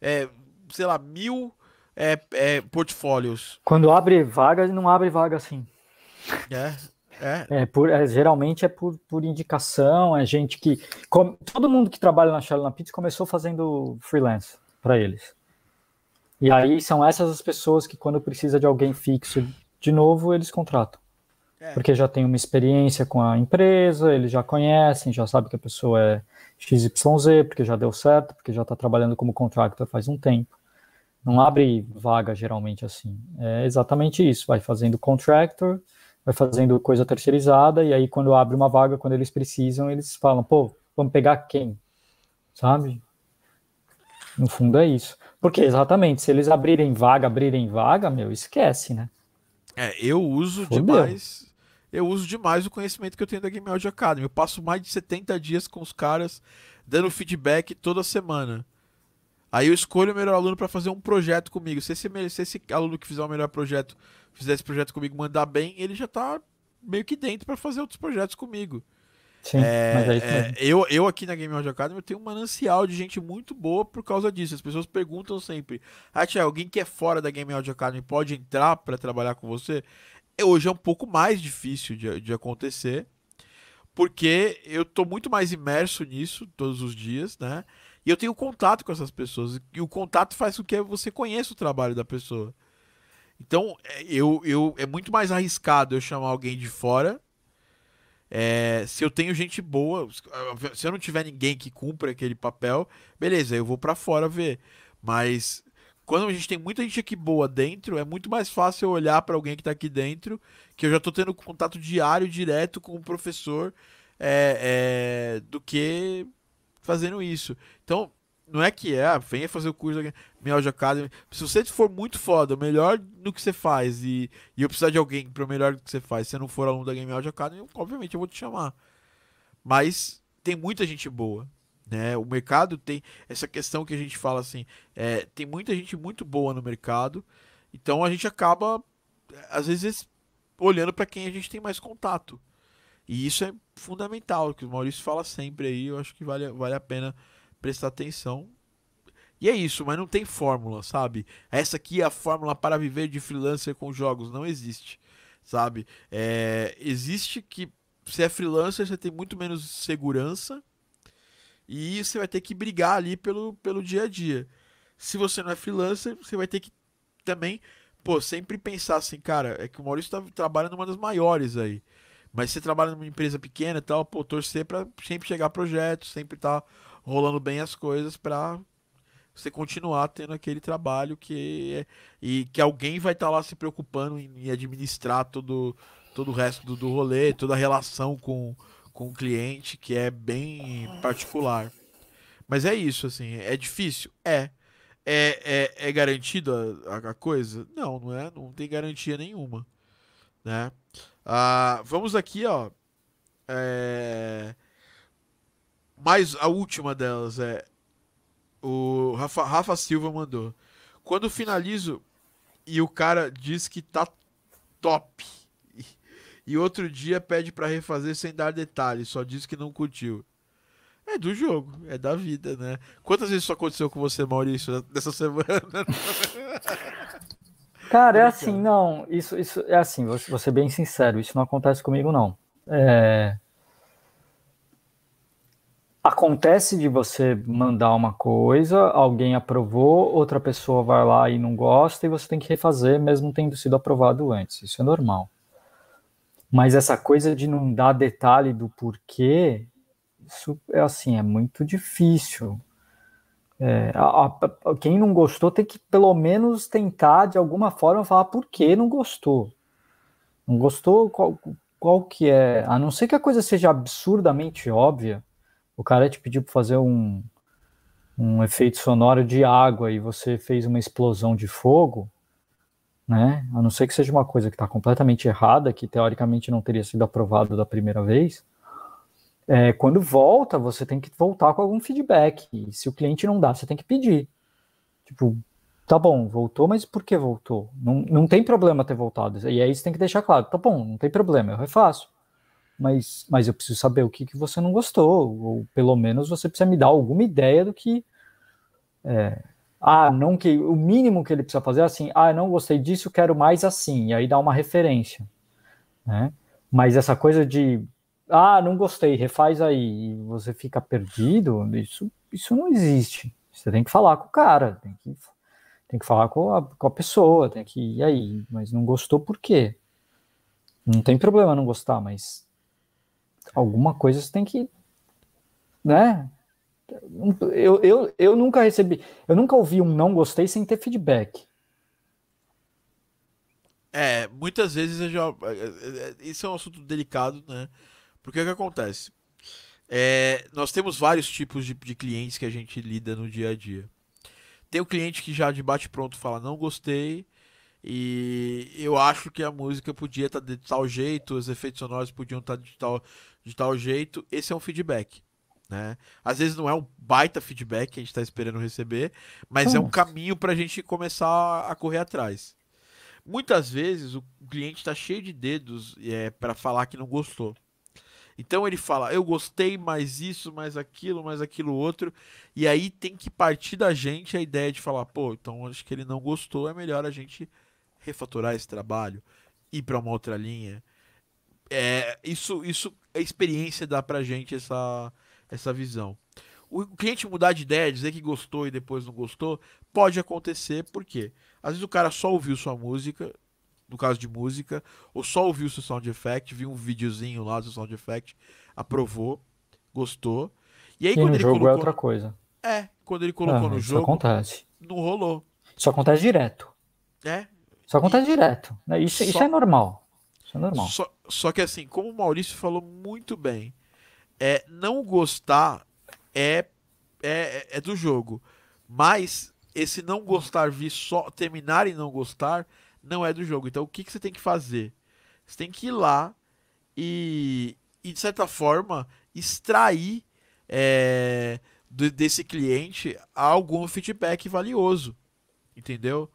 é, sei lá, mil é, é, portfólios. Quando abre vaga, não abre vaga assim. É. É. é, por, é geralmente é por, por indicação, é gente que. todo mundo que trabalha na na Pizza começou fazendo freelance para eles. E aí são essas as pessoas que, quando precisa de alguém fixo de novo, eles contratam. É. Porque já tem uma experiência com a empresa, eles já conhecem, já sabe que a pessoa é XYZ, porque já deu certo, porque já está trabalhando como contractor faz um tempo. Não abre vaga geralmente assim. É exatamente isso. Vai fazendo contractor, vai fazendo coisa terceirizada, e aí quando abre uma vaga, quando eles precisam, eles falam, pô, vamos pegar quem? Sabe? No fundo é isso. Porque exatamente, se eles abrirem vaga, abrirem vaga, meu, esquece, né? É, eu uso demais. Eu uso demais o conhecimento que eu tenho da Game Audio Academy. Eu passo mais de 70 dias com os caras dando feedback toda semana. Aí eu escolho o melhor aluno para fazer um projeto comigo. Se esse, se esse aluno que fizer o melhor projeto, fizer esse projeto comigo, mandar bem, ele já tá meio que dentro para fazer outros projetos comigo. Sim, é, mas é, eu, eu aqui na Game Audio Academy eu tenho um manancial de gente muito boa por causa disso. As pessoas perguntam sempre: Ah, tia, alguém que é fora da Game Audio Academy pode entrar para trabalhar com você? Hoje é um pouco mais difícil de, de acontecer, porque eu tô muito mais imerso nisso todos os dias, né? E eu tenho contato com essas pessoas. E o contato faz com que você conheça o trabalho da pessoa. Então, é, eu, eu, é muito mais arriscado eu chamar alguém de fora. É, se eu tenho gente boa, se eu não tiver ninguém que cumpra aquele papel, beleza, eu vou para fora ver. Mas quando a gente tem muita gente aqui boa dentro, é muito mais fácil eu olhar para alguém que está aqui dentro, que eu já estou tendo contato diário, direto com o professor, é, é, do que fazendo isso. Então, não é que é, ah, venha fazer o curso da Audio Academy. Se você for muito foda, melhor no que você faz, e, e eu precisar de alguém para melhor do que você faz, se você não for aluno da Game Audio Academy, obviamente eu vou te chamar. Mas tem muita gente boa. Né? O mercado tem essa questão que a gente fala assim: é, tem muita gente muito boa no mercado, então a gente acaba, às vezes, olhando para quem a gente tem mais contato. E isso é fundamental, que o Maurício fala sempre aí, eu acho que vale, vale a pena prestar atenção. E é isso, mas não tem fórmula, sabe? Essa aqui é a fórmula para viver de freelancer com jogos, não existe, sabe? É, existe que se é freelancer, você tem muito menos segurança e você vai ter que brigar ali pelo, pelo dia a dia. Se você não é freelancer, você vai ter que também, pô, sempre pensar assim, cara, é que o Maurício tá, trabalha numa das maiores aí. Mas você trabalha numa empresa pequena e tal, pô, torcer para sempre chegar projetos, sempre tá rolando bem as coisas para você continuar tendo aquele trabalho que é, e que alguém vai estar tá lá se preocupando em, administrar todo todo o resto do, do rolê, toda a relação com, com o cliente, que é bem particular. Mas é isso, assim, é difícil? É. É, é, é garantido a, a, coisa? Não, não é. Não tem garantia nenhuma. Né? Ah, vamos aqui, ó. É... Mais a última delas é. O Rafa, Rafa Silva mandou. Quando finalizo e o cara diz que tá top. E outro dia pede para refazer sem dar detalhes, só diz que não curtiu. É do jogo, é da vida, né? Quantas vezes isso aconteceu com você, Maurício, nessa semana? Cara, é assim, não. Isso, isso é assim, vou, vou ser bem sincero, isso não acontece comigo, não. É... Acontece de você mandar uma coisa, alguém aprovou, outra pessoa vai lá e não gosta, e você tem que refazer, mesmo tendo sido aprovado antes. Isso é normal. Mas essa coisa de não dar detalhe do porquê, isso é assim, é muito difícil. É, a, a, quem não gostou tem que pelo menos tentar de alguma forma falar por que não gostou. Não gostou, qual, qual que é? A não ser que a coisa seja absurdamente óbvia, o cara te pediu para fazer um, um efeito sonoro de água e você fez uma explosão de fogo, né? A não ser que seja uma coisa que está completamente errada, que teoricamente não teria sido aprovado da primeira vez é, quando volta, você tem que voltar com algum feedback. E se o cliente não dá, você tem que pedir. Tipo, tá bom, voltou, mas por que voltou? Não, não tem problema ter voltado. E aí você tem que deixar claro, tá bom, não tem problema, eu refaço. Mas, mas eu preciso saber o que, que você não gostou, ou pelo menos você precisa me dar alguma ideia do que. É, ah, não que o mínimo que ele precisa fazer é assim, ah, não gostei disso, quero mais assim, e aí dá uma referência, né? Mas essa coisa de ah, não gostei, refaz aí, e você fica perdido, isso, isso não existe. Você tem que falar com o cara, tem que, tem que falar com a, com a pessoa, tem que, e aí, mas não gostou por quê? Não tem problema não gostar, mas alguma coisa você tem que. Né? Eu, eu, eu nunca recebi. Eu nunca ouvi um não gostei sem ter feedback. É, muitas vezes eu já. Isso é um assunto delicado, né? Porque o que acontece? É, nós temos vários tipos de, de clientes que a gente lida no dia a dia. Tem o cliente que já de bate pronto fala não gostei e eu acho que a música podia estar tá de tal jeito, os efeitos sonoros podiam estar tá de tal, de tal jeito. Esse é um feedback. Né? Às vezes não é um baita feedback que a gente está esperando receber, mas hum. é um caminho para a gente começar a correr atrás. Muitas vezes o cliente está cheio de dedos é, para falar que não gostou. Então ele fala, eu gostei mais isso, mais aquilo, mais aquilo outro. E aí tem que partir da gente a ideia de falar, pô, então acho que ele não gostou, é melhor a gente refatorar esse trabalho, ir para uma outra linha. É, isso, isso, a experiência dá pra gente essa, essa visão. O cliente mudar de ideia, dizer que gostou e depois não gostou, pode acontecer, porque às vezes o cara só ouviu sua música, no caso de música, ou só ouviu seu sound effect, viu um videozinho lá do sound effect, aprovou, gostou. E aí e quando no ele jogo é colocou... é outra coisa. É, quando ele colocou ah, no isso jogo, acontece. não rolou. Isso acontece direto. É. Isso acontece e... direto. Né? Isso, só... isso é normal. Isso é normal. Só, só que assim, como o Maurício falou muito bem, é não gostar é, é, é do jogo. Mas esse não gostar vir só terminar e não gostar não é do jogo. Então o que, que você tem que fazer? Você tem que ir lá e, e de certa forma, extrair é, do, desse cliente algum feedback valioso. Entendeu?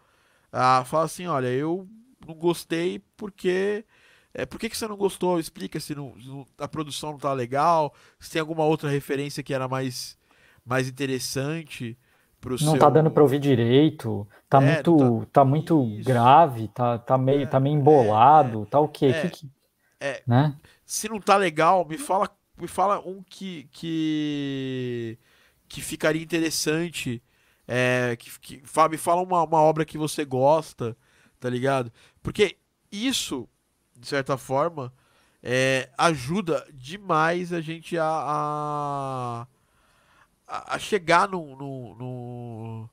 Ah, fala assim, olha, eu não gostei porque. É, por que, que você não gostou? Explica se não, a produção não tá legal, se tem alguma outra referência que era mais, mais interessante pro não seu... tá dando para ouvir direito, tá é, muito, tá, tá muito grave, tá, tá meio, é, tá meio embolado, é, tá o quê? É, que, que, é. né? Se não tá legal, me fala, me fala um que que, que ficaria interessante, é, que, que me fala uma, uma obra que você gosta, tá ligado? Porque isso, de certa forma, é, ajuda demais a gente a, a a, chegar no, no, no,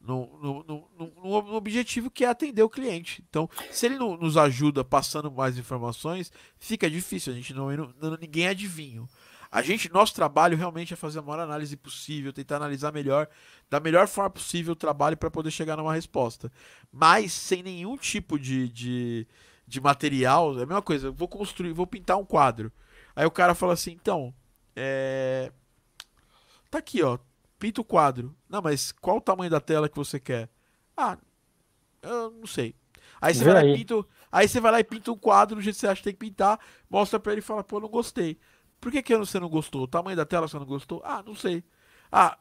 no, no, no, objetivo que é atender o cliente. Então, se ele não nos ajuda passando mais informações, fica difícil. A gente não, não ninguém adivinho. A gente, nosso trabalho realmente é fazer a maior análise possível, tentar analisar melhor, da melhor forma possível o trabalho para poder chegar numa resposta. Mas sem nenhum tipo de, de, de material, é a mesma coisa. Vou construir, vou pintar um quadro. Aí o cara fala assim, então, é, Tá aqui, ó. Pinta o quadro. Não, mas qual o tamanho da tela que você quer? Ah, eu não sei. Aí você vai lá e pinta. Aí você vai lá e pinta um quadro do jeito que você acha que tem que pintar, mostra pra ele e fala, pô, não gostei. Por que, que você não gostou? O tamanho da tela você não gostou? Ah, não sei. Ah,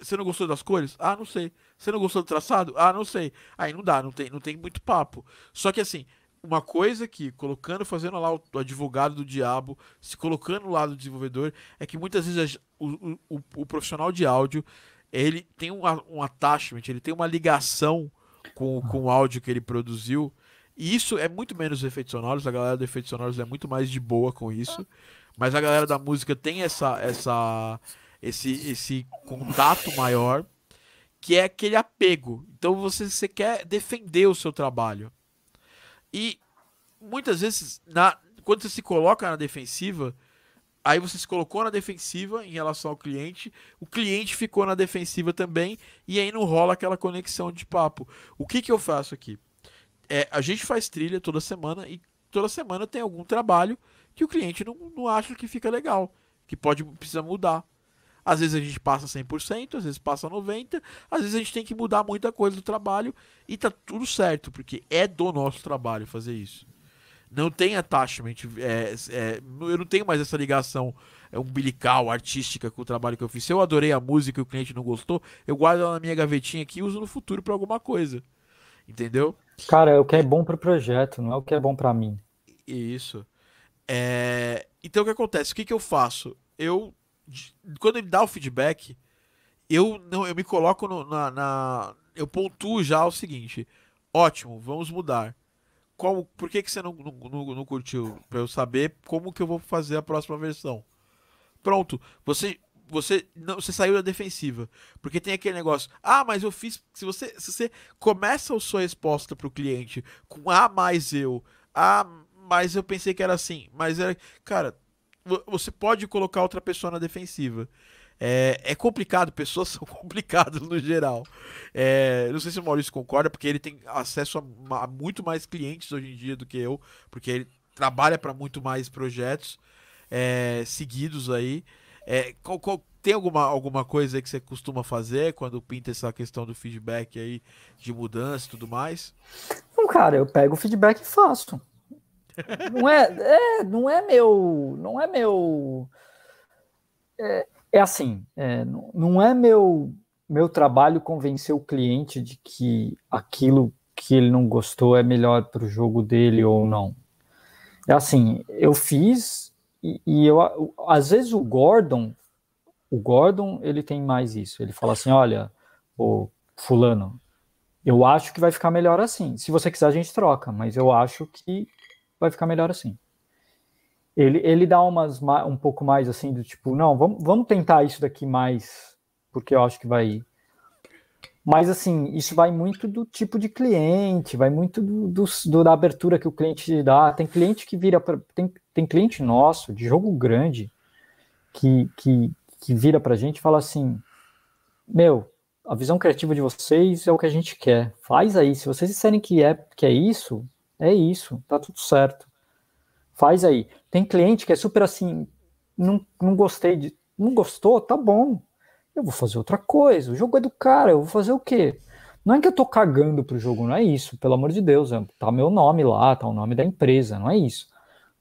você não gostou das cores? Ah, não sei. Você não gostou do traçado? Ah, não sei. Aí não dá, não tem, não tem muito papo. Só que assim, uma coisa que, colocando, fazendo lá o, advogado do diabo, se colocando lá do desenvolvedor, é que muitas vezes o, o, o profissional de áudio ele tem um, um attachment, ele tem uma ligação com, com o áudio que ele produziu. E isso é muito menos efeitos sonoros, a galera do efeitos sonoros é muito mais de boa com isso. Mas a galera da música tem essa, essa, esse, esse contato maior, que é aquele apego. Então você, você quer defender o seu trabalho. E muitas vezes, na, quando você se coloca na defensiva, aí você se colocou na defensiva em relação ao cliente, o cliente ficou na defensiva também, e aí não rola aquela conexão de papo. O que, que eu faço aqui? É, a gente faz trilha toda semana e toda semana tem algum trabalho que o cliente não, não acha que fica legal, que pode precisar mudar. Às vezes a gente passa 100%, às vezes passa 90%, às vezes a gente tem que mudar muita coisa do trabalho e tá tudo certo, porque é do nosso trabalho fazer isso. Não tem attachment, é, é, eu não tenho mais essa ligação é, umbilical, artística com o trabalho que eu fiz. Se eu adorei a música e o cliente não gostou, eu guardo ela na minha gavetinha aqui e uso no futuro para alguma coisa. Entendeu? Cara, é o que é bom pro projeto, não é o que é bom para mim. Isso. É... Então o que acontece? O que, que eu faço? Eu quando ele dá o feedback, eu não eu me coloco no, na, na, eu pontuo já o seguinte: ótimo, vamos mudar. qual, por que, que você não, não, não curtiu? Pra eu saber como que eu vou fazer a próxima versão. Pronto, você você não você saiu da defensiva. Porque tem aquele negócio, ah, mas eu fiz. Se você, se você começa a sua resposta para o cliente com ah, mais eu, ah, mas eu pensei que era assim, mas era. Cara, você pode colocar outra pessoa na defensiva. É, é complicado, pessoas são complicadas no geral. É, não sei se o Maurício concorda, porque ele tem acesso a, a muito mais clientes hoje em dia do que eu, porque ele trabalha para muito mais projetos é, seguidos aí. É, qual, qual, tem alguma, alguma coisa que você costuma fazer quando pinta essa questão do feedback aí, de mudança e tudo mais? Não, cara, eu pego o feedback e faço. Não é, é, não é meu, não é meu, é, é assim, é, não é meu, meu trabalho convencer o cliente de que aquilo que ele não gostou é melhor para o jogo dele ou não. É assim, eu fiz e, e eu, às vezes o Gordon, o Gordon, ele tem mais isso. Ele fala assim, olha, o fulano, eu acho que vai ficar melhor assim. Se você quiser a gente troca, mas eu acho que vai ficar melhor assim. Ele, ele dá umas um pouco mais assim do tipo, não, vamos, vamos tentar isso daqui mais, porque eu acho que vai mas assim, isso vai muito do tipo de cliente, vai muito do, do, do da abertura que o cliente dá. Tem cliente que vira pra, tem, tem cliente nosso de jogo grande que, que, que vira pra gente e fala assim: Meu, a visão criativa de vocês é o que a gente quer. Faz aí. Se vocês disserem que é, que é isso, é isso, tá tudo certo. Faz aí. Tem cliente que é super assim, não, não gostei de. Não gostou? Tá bom eu vou fazer outra coisa. O jogo é do cara, eu vou fazer o quê? Não é que eu tô cagando pro jogo, não é isso, pelo amor de Deus. É, tá meu nome lá, tá o nome da empresa, não é isso.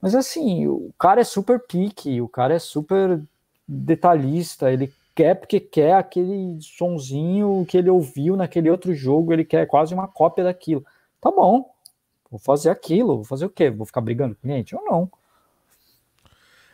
Mas assim, o cara é super pique, o cara é super detalhista, ele quer porque quer aquele sonzinho que ele ouviu naquele outro jogo, ele quer quase uma cópia daquilo. Tá bom, vou fazer aquilo, vou fazer o quê? Vou ficar brigando com o cliente? Eu não.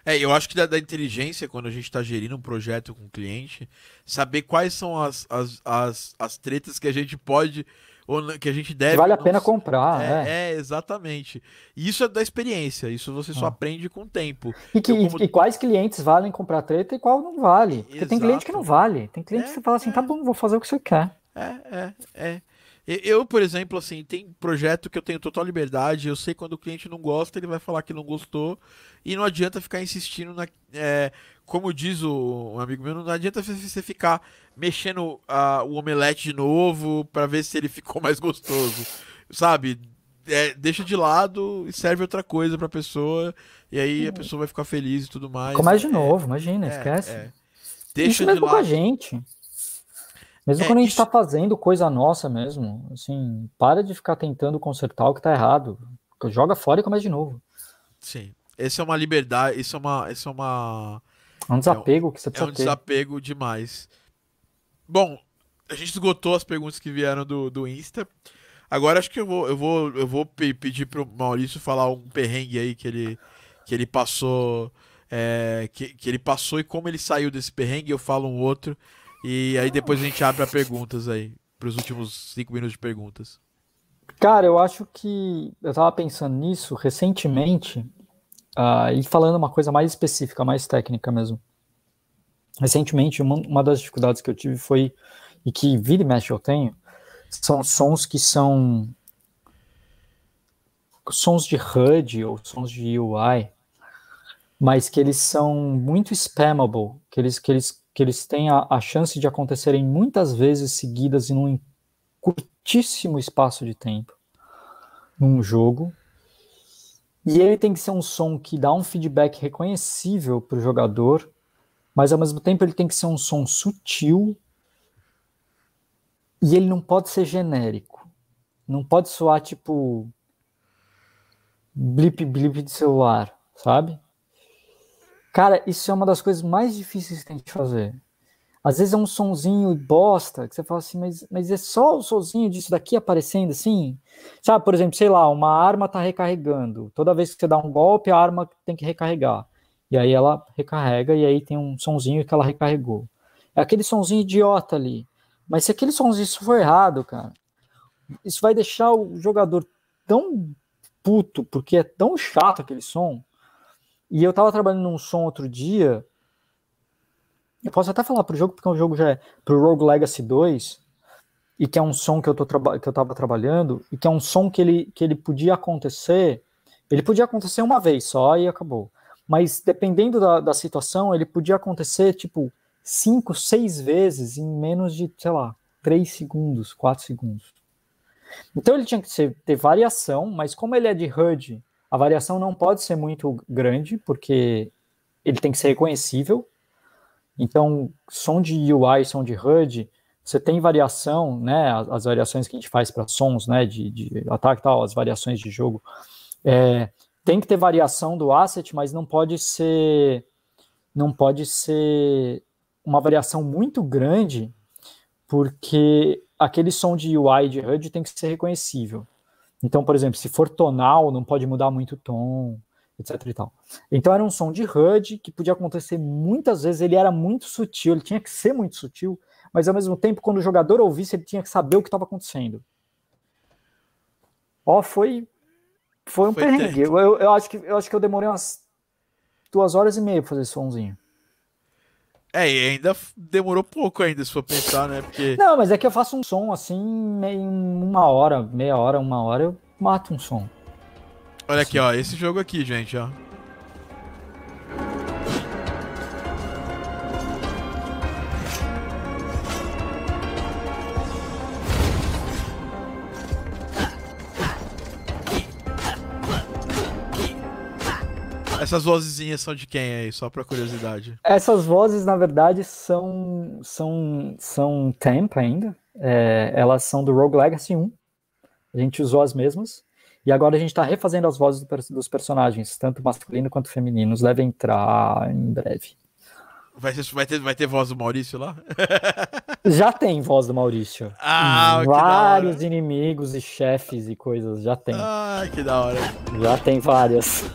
É, eu acho que da, da inteligência, quando a gente está gerindo um projeto com o um cliente, saber quais são as, as, as, as tretas que a gente pode ou que a gente deve. Que vale a pena comprar. É, é. é, exatamente. E isso é da experiência, isso você só ah. aprende com o tempo. E, que, como... e, quais clientes valem comprar treta e qual não vale. Porque Exato. tem cliente que não vale. Tem cliente é, que você fala assim, tá é. bom, vou fazer o que você quer. É, é, é. Eu, por exemplo, assim, tem projeto que eu tenho total liberdade, eu sei quando o cliente não gosta, ele vai falar que não gostou, e não adianta ficar insistindo na. É, como diz o um amigo meu, não adianta você ficar mexendo uh, o omelete de novo para ver se ele ficou mais gostoso. Sabe? É, deixa de lado e serve outra coisa pra pessoa, e aí a pessoa vai ficar feliz e tudo mais. Começa de é, novo, imagina, é, esquece. É. Deixa Isso de lado. com a gente. Mesmo é, quando a gente está isso... fazendo coisa nossa mesmo, assim, para de ficar tentando consertar o que está errado. Joga fora e começa de novo. Sim. Esse é uma liberdade, isso é uma. Isso é uma. É um desapego é um, que você precisa. É um ter. desapego demais. Bom, a gente esgotou as perguntas que vieram do, do Insta. Agora acho que eu vou, eu vou, eu vou pedir pro Maurício falar um perrengue aí que ele, que ele passou. É, que, que ele passou e como ele saiu desse perrengue, eu falo um outro. E aí depois a gente abre para perguntas aí, para os últimos cinco minutos de perguntas. Cara, eu acho que eu estava pensando nisso recentemente uh, e falando uma coisa mais específica, mais técnica mesmo. Recentemente, uma, uma das dificuldades que eu tive foi, e que vira e mexe eu tenho, são sons que são sons de HUD ou sons de UI, mas que eles são muito spammable, que eles, que eles que eles têm a, a chance de acontecerem muitas vezes seguidas em um curtíssimo espaço de tempo num jogo. E ele tem que ser um som que dá um feedback reconhecível para o jogador, mas ao mesmo tempo ele tem que ser um som sutil e ele não pode ser genérico. Não pode soar tipo blip blip de celular, sabe? Cara, isso é uma das coisas mais difíceis que tem que fazer. Às vezes é um sonzinho bosta, que você fala assim, mas, mas é só o sonzinho disso daqui aparecendo assim? Sabe, por exemplo, sei lá, uma arma tá recarregando. Toda vez que você dá um golpe, a arma tem que recarregar. E aí ela recarrega e aí tem um sonzinho que ela recarregou. É aquele sonzinho idiota ali. Mas se aquele sonzinho for errado, cara, isso vai deixar o jogador tão puto, porque é tão chato aquele som. E eu tava trabalhando num som outro dia. Eu posso até falar pro jogo, porque o jogo já é pro Rogue Legacy 2, e que é um som que eu, tô que eu tava trabalhando, e que é um som que ele, que ele podia acontecer. Ele podia acontecer uma vez só e acabou. Mas dependendo da, da situação, ele podia acontecer tipo cinco, seis vezes em menos de, sei lá, três segundos, quatro segundos. Então ele tinha que ser, ter variação, mas como ele é de HUD, a variação não pode ser muito grande, porque ele tem que ser reconhecível. Então, som de UI, som de HUD, você tem variação, né? As, as variações que a gente faz para sons, né? De, de ataque e tal, as variações de jogo. É, tem que ter variação do asset, mas não pode ser não pode ser uma variação muito grande, porque aquele som de UI de HUD tem que ser reconhecível. Então, por exemplo, se for tonal, não pode mudar muito o tom, etc e tal. Então era um som de HUD que podia acontecer muitas vezes, ele era muito sutil, ele tinha que ser muito sutil, mas ao mesmo tempo, quando o jogador ouvisse, ele tinha que saber o que estava acontecendo. Ó, foi foi um foi perrengue. Eu, eu, eu, acho que, eu acho que eu demorei umas duas horas e meia pra fazer esse somzinho. É, e ainda demorou pouco ainda, se for pensar, né? Porque... Não, mas é que eu faço um som assim, em uma hora, meia hora, uma hora, eu mato um som. Olha aqui, ó, esse jogo aqui, gente, ó. Essas vozezinhas são de quem aí, só pra curiosidade? Essas vozes, na verdade, são são são temp ainda. É, elas são do Rogue Legacy 1. A gente usou as mesmas. E agora a gente está refazendo as vozes do, dos personagens, tanto masculino quanto femininos. Deve entrar em breve. Vai ter, vai, ter, vai ter voz do Maurício lá? Já tem voz do Maurício. Ah, Vários inimigos e chefes e coisas, já tem. Ah, que da hora. Já tem várias.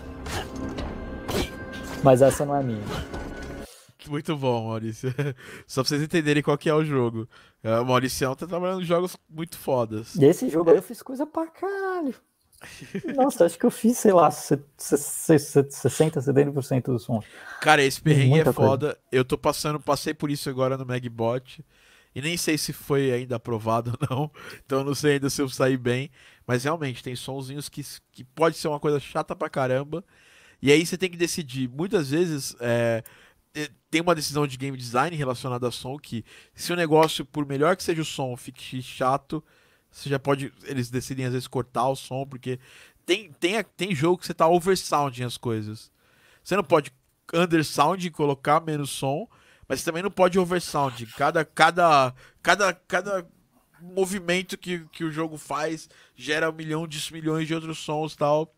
Mas essa não é minha. Muito bom, Maurício. Só pra vocês entenderem qual que é o jogo. É, o Mauricião tá trabalhando em jogos muito fodas. E esse jogo aí eu fiz coisa pra caralho. Nossa, acho que eu fiz, sei lá, 60, 70% do som. Cara, esse perrengue Muita é foda. Coisa. Eu tô passando, passei por isso agora no Magbot. E nem sei se foi ainda aprovado ou não. Então eu não sei ainda se eu saí bem. Mas realmente, tem sonzinhos que, que pode ser uma coisa chata pra caramba. E aí você tem que decidir. Muitas vezes é, tem uma decisão de game design relacionada a som que, se o negócio, por melhor que seja o som, fique chato, você já pode. Eles decidem às vezes cortar o som, porque tem, tem, tem jogo que você tá oversounding as coisas. Você não pode undersound e colocar menos som, mas você também não pode oversound. Cada, cada, cada, cada movimento que, que o jogo faz gera um milhão de milhões de outros sons tal.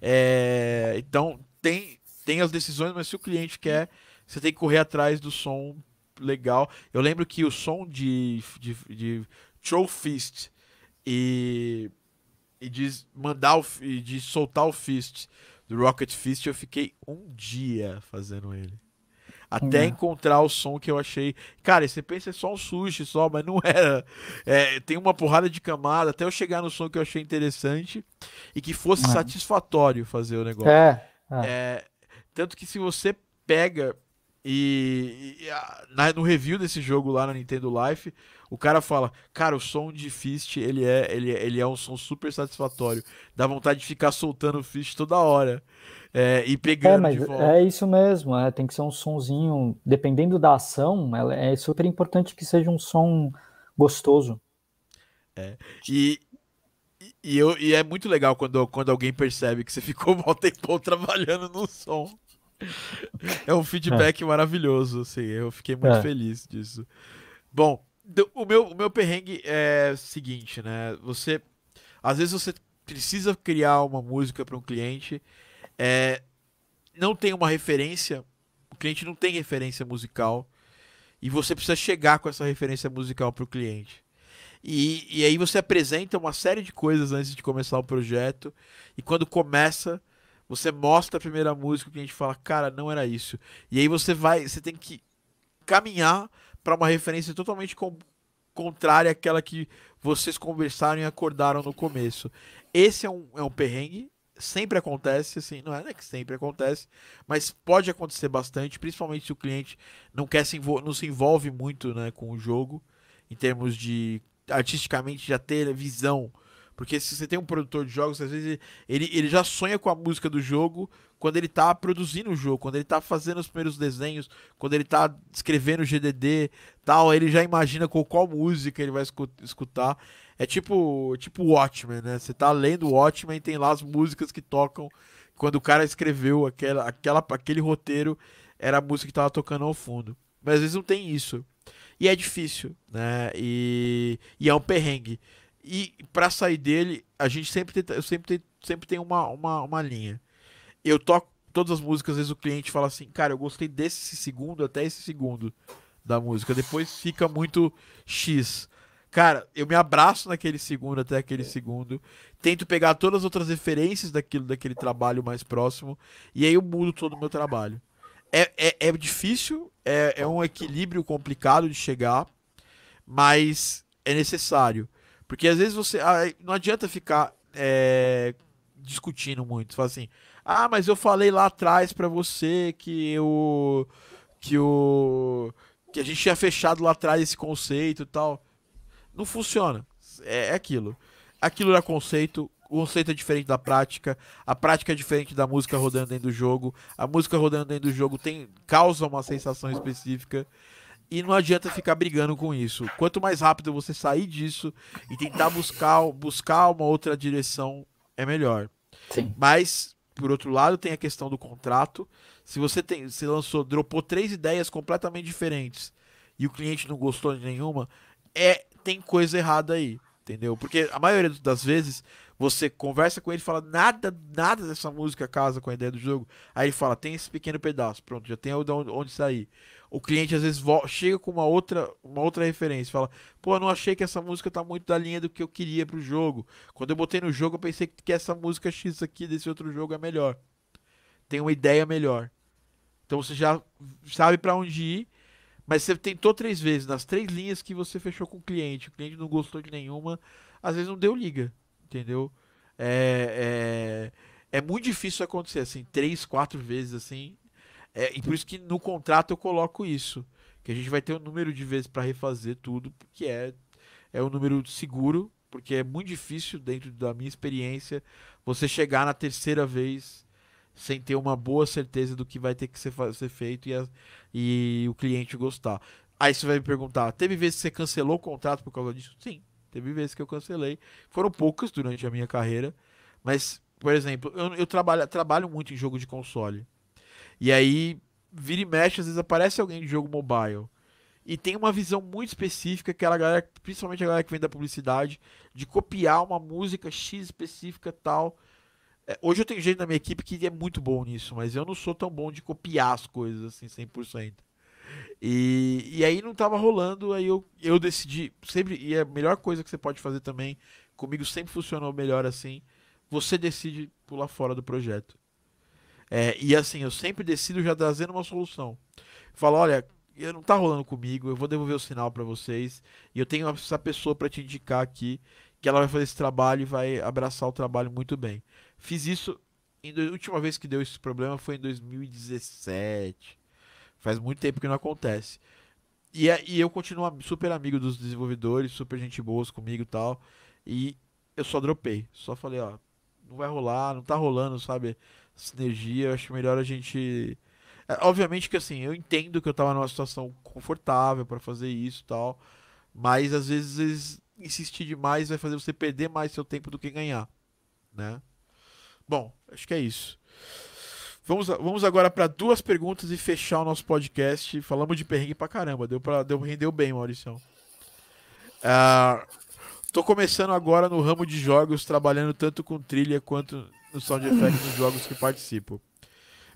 É, então tem, tem as decisões, mas se o cliente quer, você tem que correr atrás do som legal. Eu lembro que o som de, de, de Troll Fist e, e de mandar o, e de soltar o Fist do Rocket Fist, eu fiquei um dia fazendo ele. Até uhum. encontrar o som que eu achei. Cara, você pensa é só um sushi só, mas não era. É, tem uma porrada de camada até eu chegar no som que eu achei interessante e que fosse uhum. satisfatório fazer o negócio. É. Ah. É, tanto que se você pega e, e na, no review desse jogo lá na Nintendo Life, o cara fala, cara, o som de Fist, ele é, ele, é, ele é um som super satisfatório. Dá vontade de ficar soltando o Fist toda hora. É, e pegando é, de volta. É isso mesmo, é, tem que ser um sonzinho, dependendo da ação, é super importante que seja um som gostoso. É, e, e, eu, e é muito legal quando, quando alguém percebe que você ficou mal tempo trabalhando no som. É um feedback é. maravilhoso, assim. Eu fiquei muito é. feliz disso. Bom, o meu, o meu perrengue é o seguinte, né? Você. Às vezes você precisa criar uma música para um cliente, é, não tem uma referência, o cliente não tem referência musical, e você precisa chegar com essa referência musical para o cliente. E, e aí você apresenta uma série de coisas antes de começar o projeto. E quando começa, você mostra a primeira música, o cliente fala, cara, não era isso. E aí você vai, você tem que caminhar para uma referência totalmente com, contrária àquela que vocês conversaram e acordaram no começo. Esse é um, é um perrengue, sempre acontece, assim, não é, é que sempre acontece, mas pode acontecer bastante, principalmente se o cliente não quer se não se envolve muito, né, com o jogo, em termos de artisticamente já ter visão. Porque se você tem um produtor de jogos, às vezes ele, ele já sonha com a música do jogo quando ele tá produzindo o jogo, quando ele tá fazendo os primeiros desenhos, quando ele tá escrevendo o GDD, tal, ele já imagina com qual música ele vai escutar. É tipo, tipo Watchmen, né? Você tá lendo Watchmen, tem lá as músicas que tocam quando o cara escreveu aquela, aquela, aquele roteiro, era a música que tava tocando ao fundo. Mas às vezes não tem isso. E é difícil, né? E, e é um perrengue. E para sair dele, a gente sempre tem, eu sempre sempre tem uma, uma, uma linha. Eu toco todas as músicas, às vezes o cliente fala assim, cara, eu gostei desse segundo até esse segundo da música. Depois fica muito X. Cara, eu me abraço naquele segundo até aquele segundo, tento pegar todas as outras referências daquilo, daquele trabalho mais próximo, e aí eu mudo todo o meu trabalho. É, é, é difícil, é, é um equilíbrio complicado de chegar, mas é necessário. Porque às vezes você. Ah, não adianta ficar é, discutindo muito. Fala assim, ah, mas eu falei lá atrás para você que eu. que o. que a gente tinha fechado lá atrás esse conceito e tal. Não funciona. É, é aquilo. Aquilo era conceito, o conceito é diferente da prática, a prática é diferente da música rodando dentro do jogo, a música rodando dentro do jogo tem causa uma sensação específica e não adianta ficar brigando com isso. Quanto mais rápido você sair disso e tentar buscar, buscar uma outra direção, é melhor. Sim. Mas, por outro lado, tem a questão do contrato. Se você tem, se lançou, dropou três ideias completamente diferentes e o cliente não gostou de nenhuma, é tem coisa errada aí, entendeu? Porque a maioria das vezes você conversa com ele e fala nada, nada dessa música casa com a ideia do jogo. Aí ele fala, tem esse pequeno pedaço, pronto, já tem onde, onde sair. O cliente às vezes chega com uma outra, uma outra referência, fala, pô, eu não achei que essa música tá muito da linha do que eu queria pro jogo. Quando eu botei no jogo, eu pensei que essa música X aqui desse outro jogo é melhor. Tem uma ideia melhor. Então você já sabe para onde ir mas você tentou três vezes, nas três linhas que você fechou com o cliente, o cliente não gostou de nenhuma, às vezes não deu liga, entendeu? É, é, é muito difícil acontecer assim, três, quatro vezes assim. É, e por isso que no contrato eu coloco isso. Que a gente vai ter um número de vezes para refazer tudo, porque é, é um número seguro, porque é muito difícil, dentro da minha experiência, você chegar na terceira vez sem ter uma boa certeza do que vai ter que ser, ser feito e, a, e o cliente gostar. Aí você vai me perguntar: teve vezes que você cancelou o contrato por causa disso? Sim, teve vezes que eu cancelei. Foram poucas durante a minha carreira, mas, por exemplo, eu, eu trabalho, trabalho muito em jogo de console. E aí, vira e mexe, às vezes aparece alguém de jogo mobile e tem uma visão muito específica, aquela galera, principalmente a galera que vem da publicidade, de copiar uma música X específica tal hoje eu tenho gente na minha equipe que é muito bom nisso, mas eu não sou tão bom de copiar as coisas assim 100%. E, e aí não tava rolando, aí eu, eu decidi, sempre, e a melhor coisa que você pode fazer também, comigo sempre funcionou melhor assim, você decide pular fora do projeto. É, e assim, eu sempre decido já trazendo uma solução. Falo, olha, não tá rolando comigo, eu vou devolver o sinal para vocês, e eu tenho essa pessoa para te indicar aqui, que ela vai fazer esse trabalho e vai abraçar o trabalho muito bem. Fiz isso. A última vez que deu esse problema foi em 2017. Faz muito tempo que não acontece. E, é, e eu continuo super amigo dos desenvolvedores, super gente boas comigo e tal. E eu só dropei. Só falei, ó, não vai rolar, não tá rolando, sabe? Sinergia, eu acho melhor a gente. É, obviamente que assim, eu entendo que eu tava numa situação confortável para fazer isso e tal. Mas às vezes insistir demais vai fazer você perder mais seu tempo do que ganhar, né? Bom, acho que é isso. Vamos, vamos agora para duas perguntas e fechar o nosso podcast. Falamos de perrengue pra caramba. Deu para deu, rendeu bem, Maurício. Uh, tô começando agora no ramo de jogos, trabalhando tanto com trilha quanto no sound effect nos jogos que participo.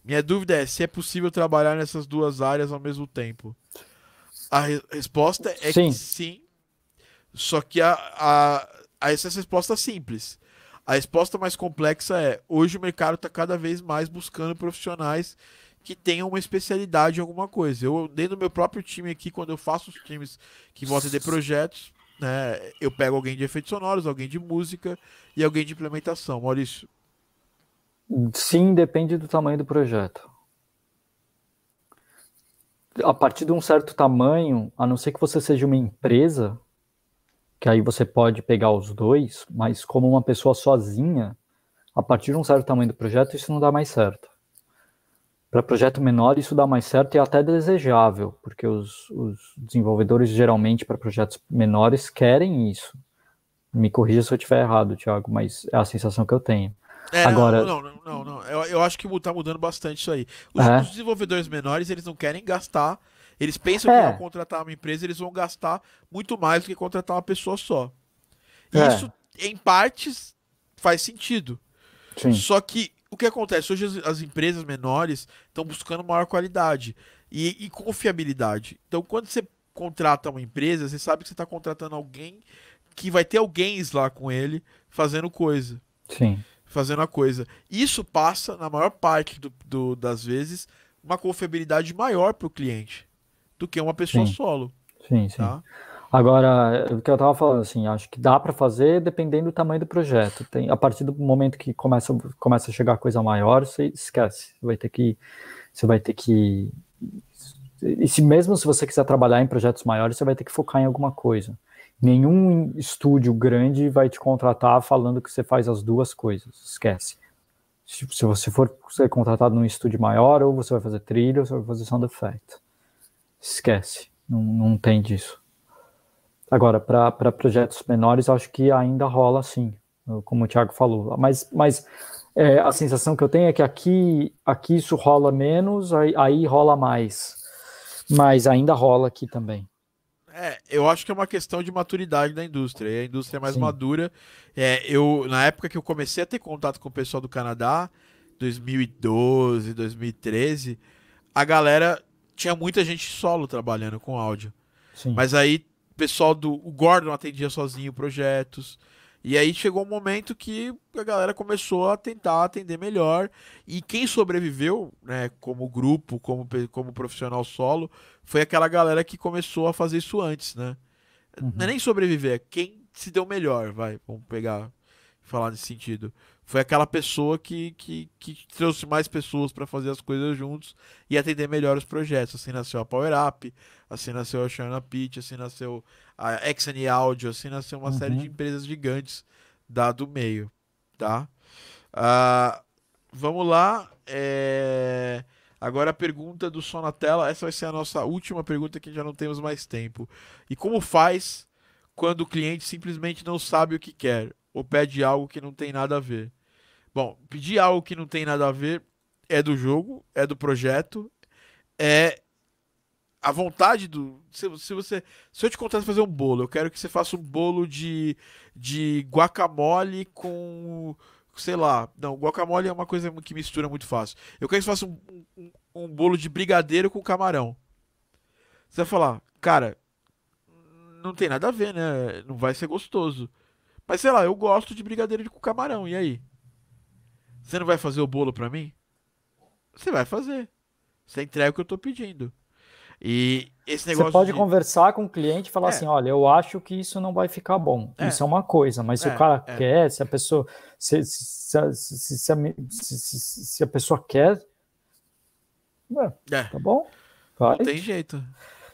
Minha dúvida é se é possível trabalhar nessas duas áreas ao mesmo tempo. A re resposta é sim. que sim. Só que a, a, a essa resposta é simples. A resposta mais complexa é: hoje o mercado está cada vez mais buscando profissionais que tenham uma especialidade em alguma coisa. Eu, dentro do meu próprio time aqui, quando eu faço os times que vão atender projetos, né, eu pego alguém de efeitos sonoros, alguém de música e alguém de implementação. Maurício. Sim, depende do tamanho do projeto. A partir de um certo tamanho, a não ser que você seja uma empresa, que aí você pode pegar os dois, mas como uma pessoa sozinha, a partir de um certo tamanho do projeto, isso não dá mais certo. Para projeto menor, isso dá mais certo e é até desejável, porque os, os desenvolvedores, geralmente, para projetos menores, querem isso. Me corrija se eu estiver errado, Thiago, mas é a sensação que eu tenho. É, Agora... não, não, não, não, Eu, eu acho que está mudando bastante isso aí. Os, é. os, desenvolvedores menores, eles não querem gastar. Eles pensam é. que ao contratar uma empresa, eles vão gastar muito mais do que contratar uma pessoa só. E é. isso, em partes, faz sentido. Sim. Só que o que acontece? Hoje as, as empresas menores estão buscando maior qualidade e, e, confiabilidade. Então, quando você contrata uma empresa, você sabe que você está contratando alguém que vai ter alguém lá com ele fazendo coisa. Sim. Fazendo a coisa. Isso passa, na maior parte do, do das vezes, uma confiabilidade maior para o cliente do que uma pessoa sim. solo. Sim, sim. Tá? Agora, o que eu estava falando, assim, acho que dá para fazer dependendo do tamanho do projeto. Tem, a partir do momento que começa, começa a chegar coisa maior, você esquece. Você vai ter que. Você vai ter que. E se mesmo se você quiser trabalhar em projetos maiores, você vai ter que focar em alguma coisa. Nenhum estúdio grande vai te contratar falando que você faz as duas coisas. Esquece. Se, se você for ser contratado num estúdio maior, ou você vai fazer trilha, ou você vai fazer sound effect. Esquece. Não, não tem disso. Agora, para projetos menores, acho que ainda rola sim, como o Thiago falou. Mas, mas é, a sensação que eu tenho é que aqui, aqui isso rola menos, aí, aí rola mais. Mas ainda rola aqui também. É, eu acho que é uma questão de maturidade da indústria. A indústria é mais Sim. madura. É, eu, na época que eu comecei a ter contato com o pessoal do Canadá, 2012, 2013, a galera tinha muita gente solo trabalhando com áudio. Sim. Mas aí pessoal do. O Gordon atendia sozinho projetos. E aí chegou um momento que a galera começou a tentar atender melhor. E quem sobreviveu, né, como grupo, como, como profissional solo, foi aquela galera que começou a fazer isso antes, né? Uhum. Não é nem sobreviver, é quem se deu melhor, vai. Vamos pegar, falar nesse sentido foi aquela pessoa que, que, que trouxe mais pessoas para fazer as coisas juntos e atender melhor os projetos. Assim nasceu a Power Up, assim nasceu a Shana Pitch, assim nasceu a Exane Audio, assim nasceu uma uhum. série de empresas gigantes da do meio, tá? Uh, vamos lá. É... Agora a pergunta do som na tela. Essa vai ser a nossa última pergunta que já não temos mais tempo. E como faz quando o cliente simplesmente não sabe o que quer ou pede algo que não tem nada a ver? Bom, pedir algo que não tem nada a ver é do jogo, é do projeto, é a vontade do. Se, se você. Se eu te contar fazer um bolo, eu quero que você faça um bolo de, de guacamole com. Sei lá. Não, guacamole é uma coisa que mistura muito fácil. Eu quero que você faça um, um, um bolo de brigadeiro com camarão. Você vai falar, cara, não tem nada a ver, né? Não vai ser gostoso. Mas sei lá, eu gosto de brigadeiro com camarão, e aí? Você não vai fazer o bolo para mim? Você vai fazer. Você entrega o que eu tô pedindo. E esse negócio. Você pode de... conversar com o cliente e falar é. assim: olha, eu acho que isso não vai ficar bom. É. Isso é uma coisa, mas se é. o cara é. quer, se a pessoa. Se, se, se, se, a, se a pessoa quer. É. Tá bom? Vai. Não tem jeito.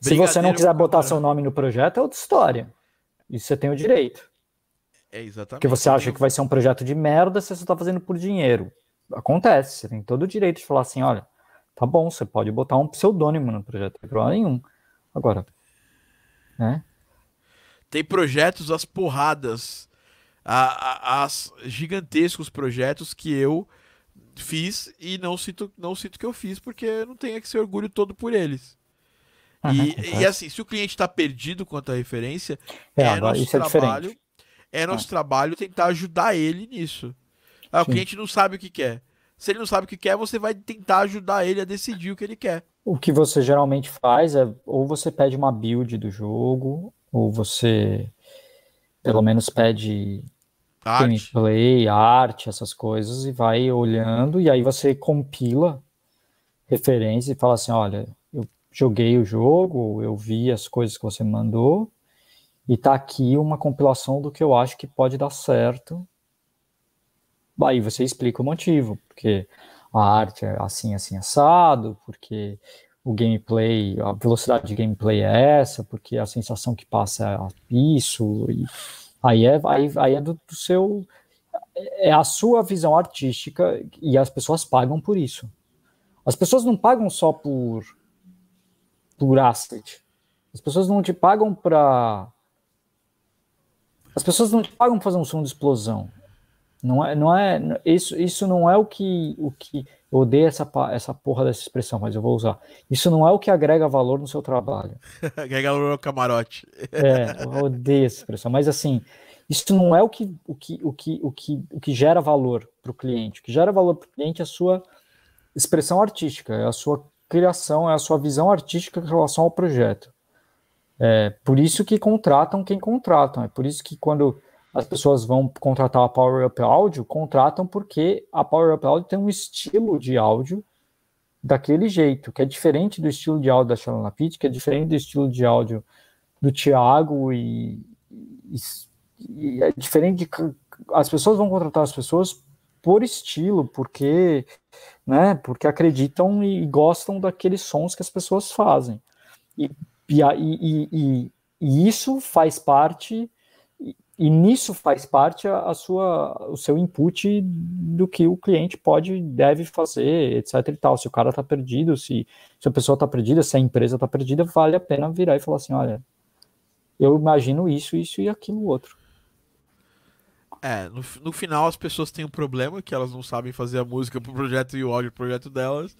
Se você não quiser botar seu nome no projeto, é outra história. Isso você tem o direito. É exatamente. Porque você acha que vai ser um projeto de merda, você só tá fazendo por dinheiro. Acontece, você tem todo o direito de falar assim, olha, tá bom, você pode botar um pseudônimo no projeto, não tem problema nenhum. Agora, né? Tem projetos as porradas, a, a, as gigantescos projetos que eu fiz e não sinto, não sinto que eu fiz porque não tenho que ser orgulho todo por eles. e, e, assim, se o cliente está perdido quanto à referência, é, é nosso é trabalho é nosso ah. trabalho tentar ajudar ele nisso. Ah, o cliente não sabe o que quer. Se ele não sabe o que quer, você vai tentar ajudar ele a decidir o que ele quer. O que você geralmente faz é ou você pede uma build do jogo, ou você pelo menos pede arte. gameplay, arte, essas coisas, e vai olhando, e aí você compila referências e fala assim, olha, eu joguei o jogo, eu vi as coisas que você mandou, e tá aqui uma compilação do que eu acho que pode dar certo. aí você explica o motivo, porque a arte é assim, assim, assado, porque o gameplay, a velocidade de gameplay é essa, porque a sensação que passa é isso, e aí é, aí, aí é do, do seu. É a sua visão artística e as pessoas pagam por isso. As pessoas não pagam só por, por asset. As pessoas não te pagam para. As pessoas não te pagam para fazer um som de explosão. Não é, não é isso, isso não é o que, o que eu odeio essa, essa porra dessa expressão, mas eu vou usar. Isso não é o que agrega valor no seu trabalho. agrega valor ao camarote. é, eu odeio essa expressão, mas assim, isso não é o que, o que, o que, o que, o que gera valor para o cliente. O que gera valor para o cliente é a sua expressão artística, é a sua criação, é a sua visão artística em relação ao projeto. É por isso que contratam quem contratam, é por isso que quando as pessoas vão contratar a Power Up Audio, contratam porque a Power Up Audio tem um estilo de áudio daquele jeito, que é diferente do estilo de áudio da Shalana Pitt, que é diferente do estilo de áudio do Thiago e, e, e, é diferente de, as pessoas vão contratar as pessoas por estilo, porque, né, porque acreditam e gostam daqueles sons que as pessoas fazem. E, e, e, e isso faz parte e nisso faz parte a, a, sua, o seu input do que o cliente pode, deve fazer, etc e tal. Se o cara está perdido, se, se a pessoa está perdida, se a empresa está perdida, vale a pena virar e falar assim, olha, eu imagino isso, isso e aquilo outro. É, no, no final as pessoas têm um problema que elas não sabem fazer a música pro projeto e o áudio pro projeto delas.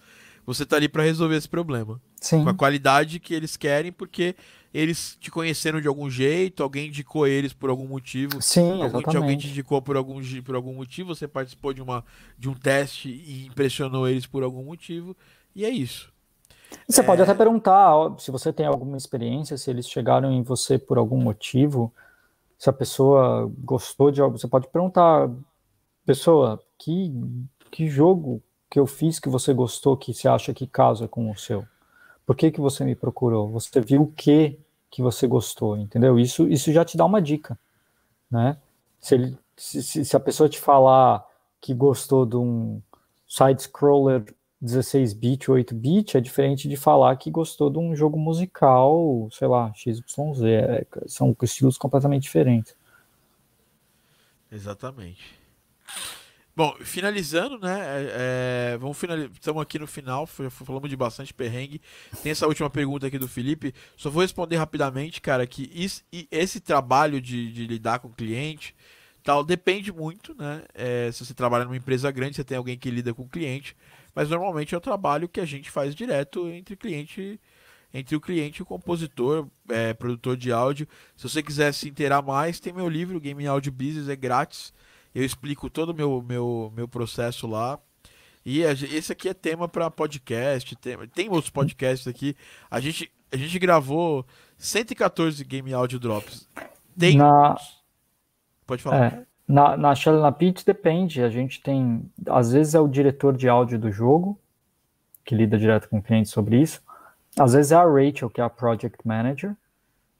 Você tá ali para resolver esse problema. Sim. Com a qualidade que eles querem, porque eles te conheceram de algum jeito, alguém indicou eles por algum motivo. Sim, alguém, alguém te indicou por algum, por algum motivo, você participou de, uma, de um teste e impressionou eles por algum motivo, e é isso. Você é... pode até perguntar se você tem alguma experiência, se eles chegaram em você por algum motivo, se a pessoa gostou de algo, você pode perguntar, pessoa, que, que jogo que eu fiz que você gostou, que você acha que casa com o seu? Por que, que você me procurou? Você viu o que que você gostou, entendeu? Isso, isso já te dá uma dica, né? Se, ele, se, se a pessoa te falar que gostou de um side-scroller 16-bit, 8-bit, é diferente de falar que gostou de um jogo musical, sei lá, XYZ. É, são estilos completamente diferentes. Exatamente. Bom, finalizando, né? É, é vamos finalizar. Estamos aqui no final, falamos de bastante perrengue. Tem essa última pergunta aqui do Felipe. Só vou responder rapidamente, cara, que isso, esse trabalho de, de, lidar com o cliente tal depende muito, né? É, se você trabalha numa empresa grande, você tem alguém que lida com o cliente, mas normalmente é o trabalho que a gente faz direto entre cliente entre o cliente e o compositor, é, produtor de áudio. Se você quiser se inteirar mais, tem meu livro, Game Audio Business, é grátis. Eu explico todo o meu, meu, meu processo lá. E a, esse aqui é tema para podcast. Tem, tem outros podcasts aqui. A gente, a gente gravou 114 Game Audio Drops. Tem. Na... Pode falar. É, na, na Shell na Pitch depende. A gente tem. Às vezes é o diretor de áudio do jogo, que lida direto com o cliente sobre isso. Às vezes é a Rachel, que é a Project Manager,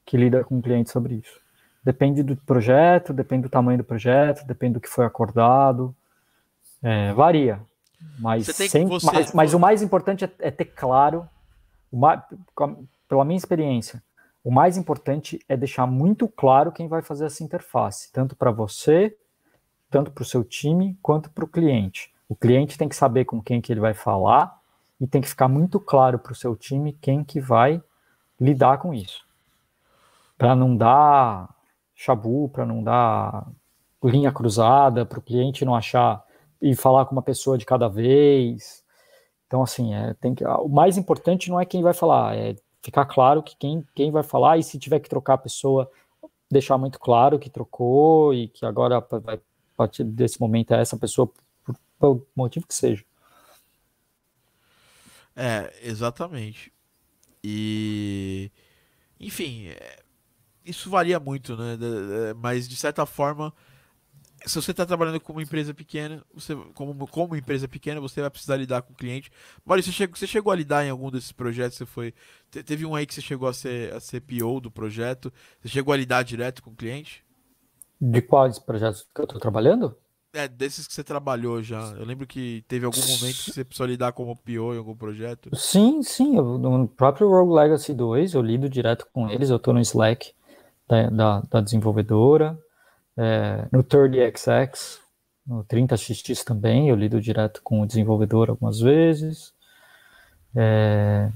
que lida com o cliente sobre isso. Depende do projeto, depende do tamanho do projeto, depende do que foi acordado. É, varia. Mas, sempre, você... mas, mas, o mais importante é, é ter claro, mais, pela minha experiência, o mais importante é deixar muito claro quem vai fazer essa interface, tanto para você, tanto para o seu time, quanto para o cliente. O cliente tem que saber com quem que ele vai falar e tem que ficar muito claro para o seu time quem que vai lidar com isso. Para não dar chabu, para não dar linha cruzada, para o cliente não achar e falar com uma pessoa de cada vez. Então, assim, é, tem que, o mais importante não é quem vai falar, é ficar claro que quem, quem vai falar e se tiver que trocar a pessoa, deixar muito claro que trocou e que agora, a partir desse momento, é essa pessoa, por, por motivo que seja. É, exatamente. E, enfim, é, isso varia muito, né? Mas de certa forma, se você está trabalhando com uma empresa pequena, você, como, como empresa pequena, você vai precisar lidar com o cliente. Maurício, você chegou, você chegou a lidar em algum desses projetos? Você foi. Teve um aí que você chegou a ser, a ser PO do projeto. Você chegou a lidar direto com o cliente? De quais projetos que eu estou trabalhando? É, desses que você trabalhou já. Eu lembro que teve algum momento que você precisou lidar como PO em algum projeto. Sim, sim. Eu, no próprio Rogue Legacy 2, eu lido direto com eles. Eu tô no Slack da, da, da desenvolvedora. É, no 30XX, no 30XX também, eu lido direto com o desenvolvedor algumas vezes. É,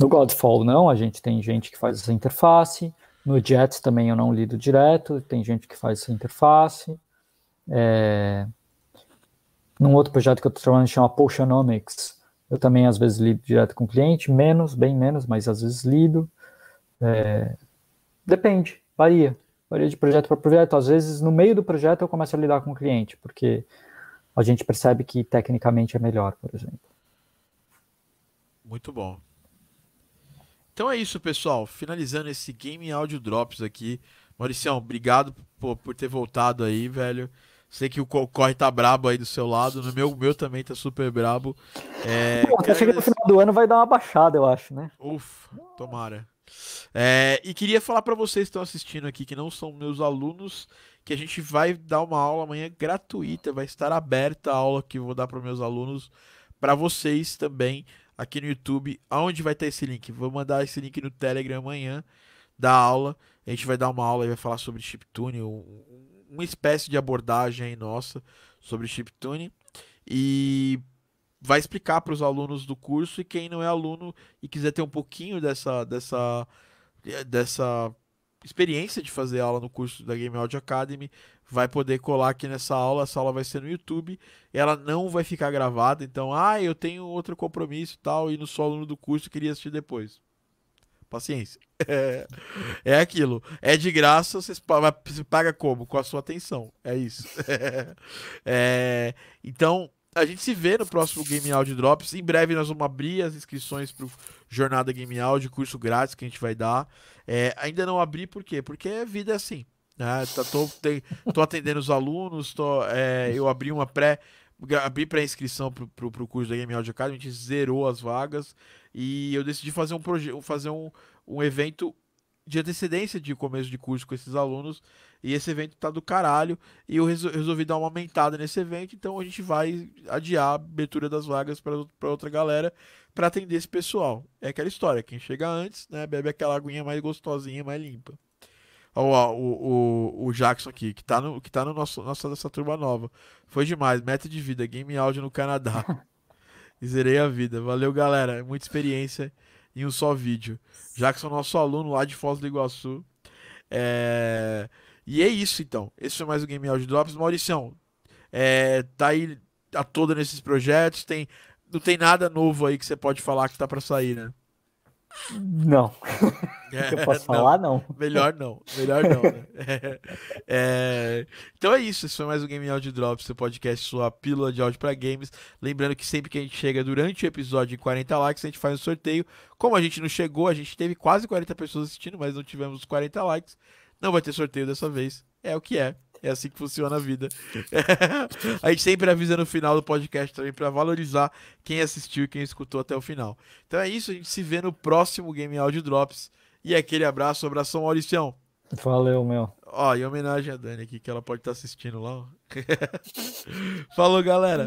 no Godfall não, a gente tem gente que faz essa interface. No Jets também eu não lido direto, tem gente que faz essa interface. É... Num outro projeto que eu estou trabalhando chama Potionomics, eu também às vezes lido direto com o cliente, menos, bem menos, mas às vezes lido. É... Depende, varia. Varia de projeto para projeto. Às vezes, no meio do projeto, eu começo a lidar com o cliente, porque a gente percebe que tecnicamente é melhor, por exemplo. Muito bom. Então é isso, pessoal. Finalizando esse Game Audio Drops aqui. Mauricião, obrigado por, por ter voltado aí, velho. Sei que o corre tá brabo aí do seu lado. No meu, meu também tá super brabo. É, Bom, até chegando no final do ano vai dar uma baixada, eu acho, né? Ufa, tomara. É, e queria falar para vocês que estão assistindo aqui, que não são meus alunos, que a gente vai dar uma aula amanhã gratuita, vai estar aberta a aula que eu vou dar para meus alunos, para vocês também aqui no YouTube. Aonde vai ter esse link? Vou mandar esse link no Telegram amanhã da aula. A gente vai dar uma aula e vai falar sobre chiptune, uma espécie de abordagem nossa sobre chiptune e vai explicar para os alunos do curso e quem não é aluno e quiser ter um pouquinho dessa dessa dessa experiência de fazer aula no curso da Game Audio Academy, vai poder colar aqui nessa aula. Essa aula vai ser no YouTube, ela não vai ficar gravada. Então, ah, eu tenho outro compromisso e tal, e não sou aluno do curso, queria assistir depois. Paciência. É, é aquilo. É de graça, você paga como? Com a sua atenção. É isso. É, então, a gente se vê no próximo Game Audio Drops. Em breve nós vamos abrir as inscrições para o Jornada Game Audio, curso grátis que a gente vai dar. É, ainda não abri por quê? Porque a vida é assim. Né? Tá, tô, tem, tô atendendo os alunos, tô, é, eu abri uma pré abri pré-inscrição pro, pro curso da Game Audio Academy, a gente zerou as vagas e eu decidi fazer um projeto, fazer um, um evento de antecedência de começo de curso com esses alunos e esse evento tá do caralho e eu resolvi dar uma aumentada nesse evento, então a gente vai adiar a abertura das vagas para outra galera para atender esse pessoal. É aquela história, quem chega antes, né, bebe aquela aguinha mais gostosinha, mais limpa. Ó, o, o, o Jackson aqui, que tá no, que tá no nosso, nossa dessa turma nova. Foi demais, meta de vida, game áudio no Canadá. e zerei a vida. Valeu, galera. Muita experiência em um só vídeo. Jackson, nosso aluno lá de Foz do Iguaçu. É... E é isso, então. Esse foi mais o Game Audio Drops. Mauricião, é, tá aí a toda nesses projetos. Tem, não tem nada novo aí que você pode falar que tá para sair, né? Não. É, eu posso não, falar, não. Melhor não. Melhor não. Né? É, é, então é isso. Esse foi mais um Game Audio Drops, seu podcast, sua pílula de áudio para games. Lembrando que sempre que a gente chega durante o episódio em 40 likes, a gente faz um sorteio. Como a gente não chegou, a gente teve quase 40 pessoas assistindo, mas não tivemos 40 likes. Não vai ter sorteio dessa vez. É o que é. É assim que funciona a vida. a gente sempre avisa no final do podcast também para valorizar quem assistiu e quem escutou até o final. Então é isso, a gente se vê no próximo Game Audio Drops. E aquele abraço, abração, Mauricião. Valeu, meu. Ó, em homenagem a Dani aqui, que ela pode estar tá assistindo lá. Falou, galera.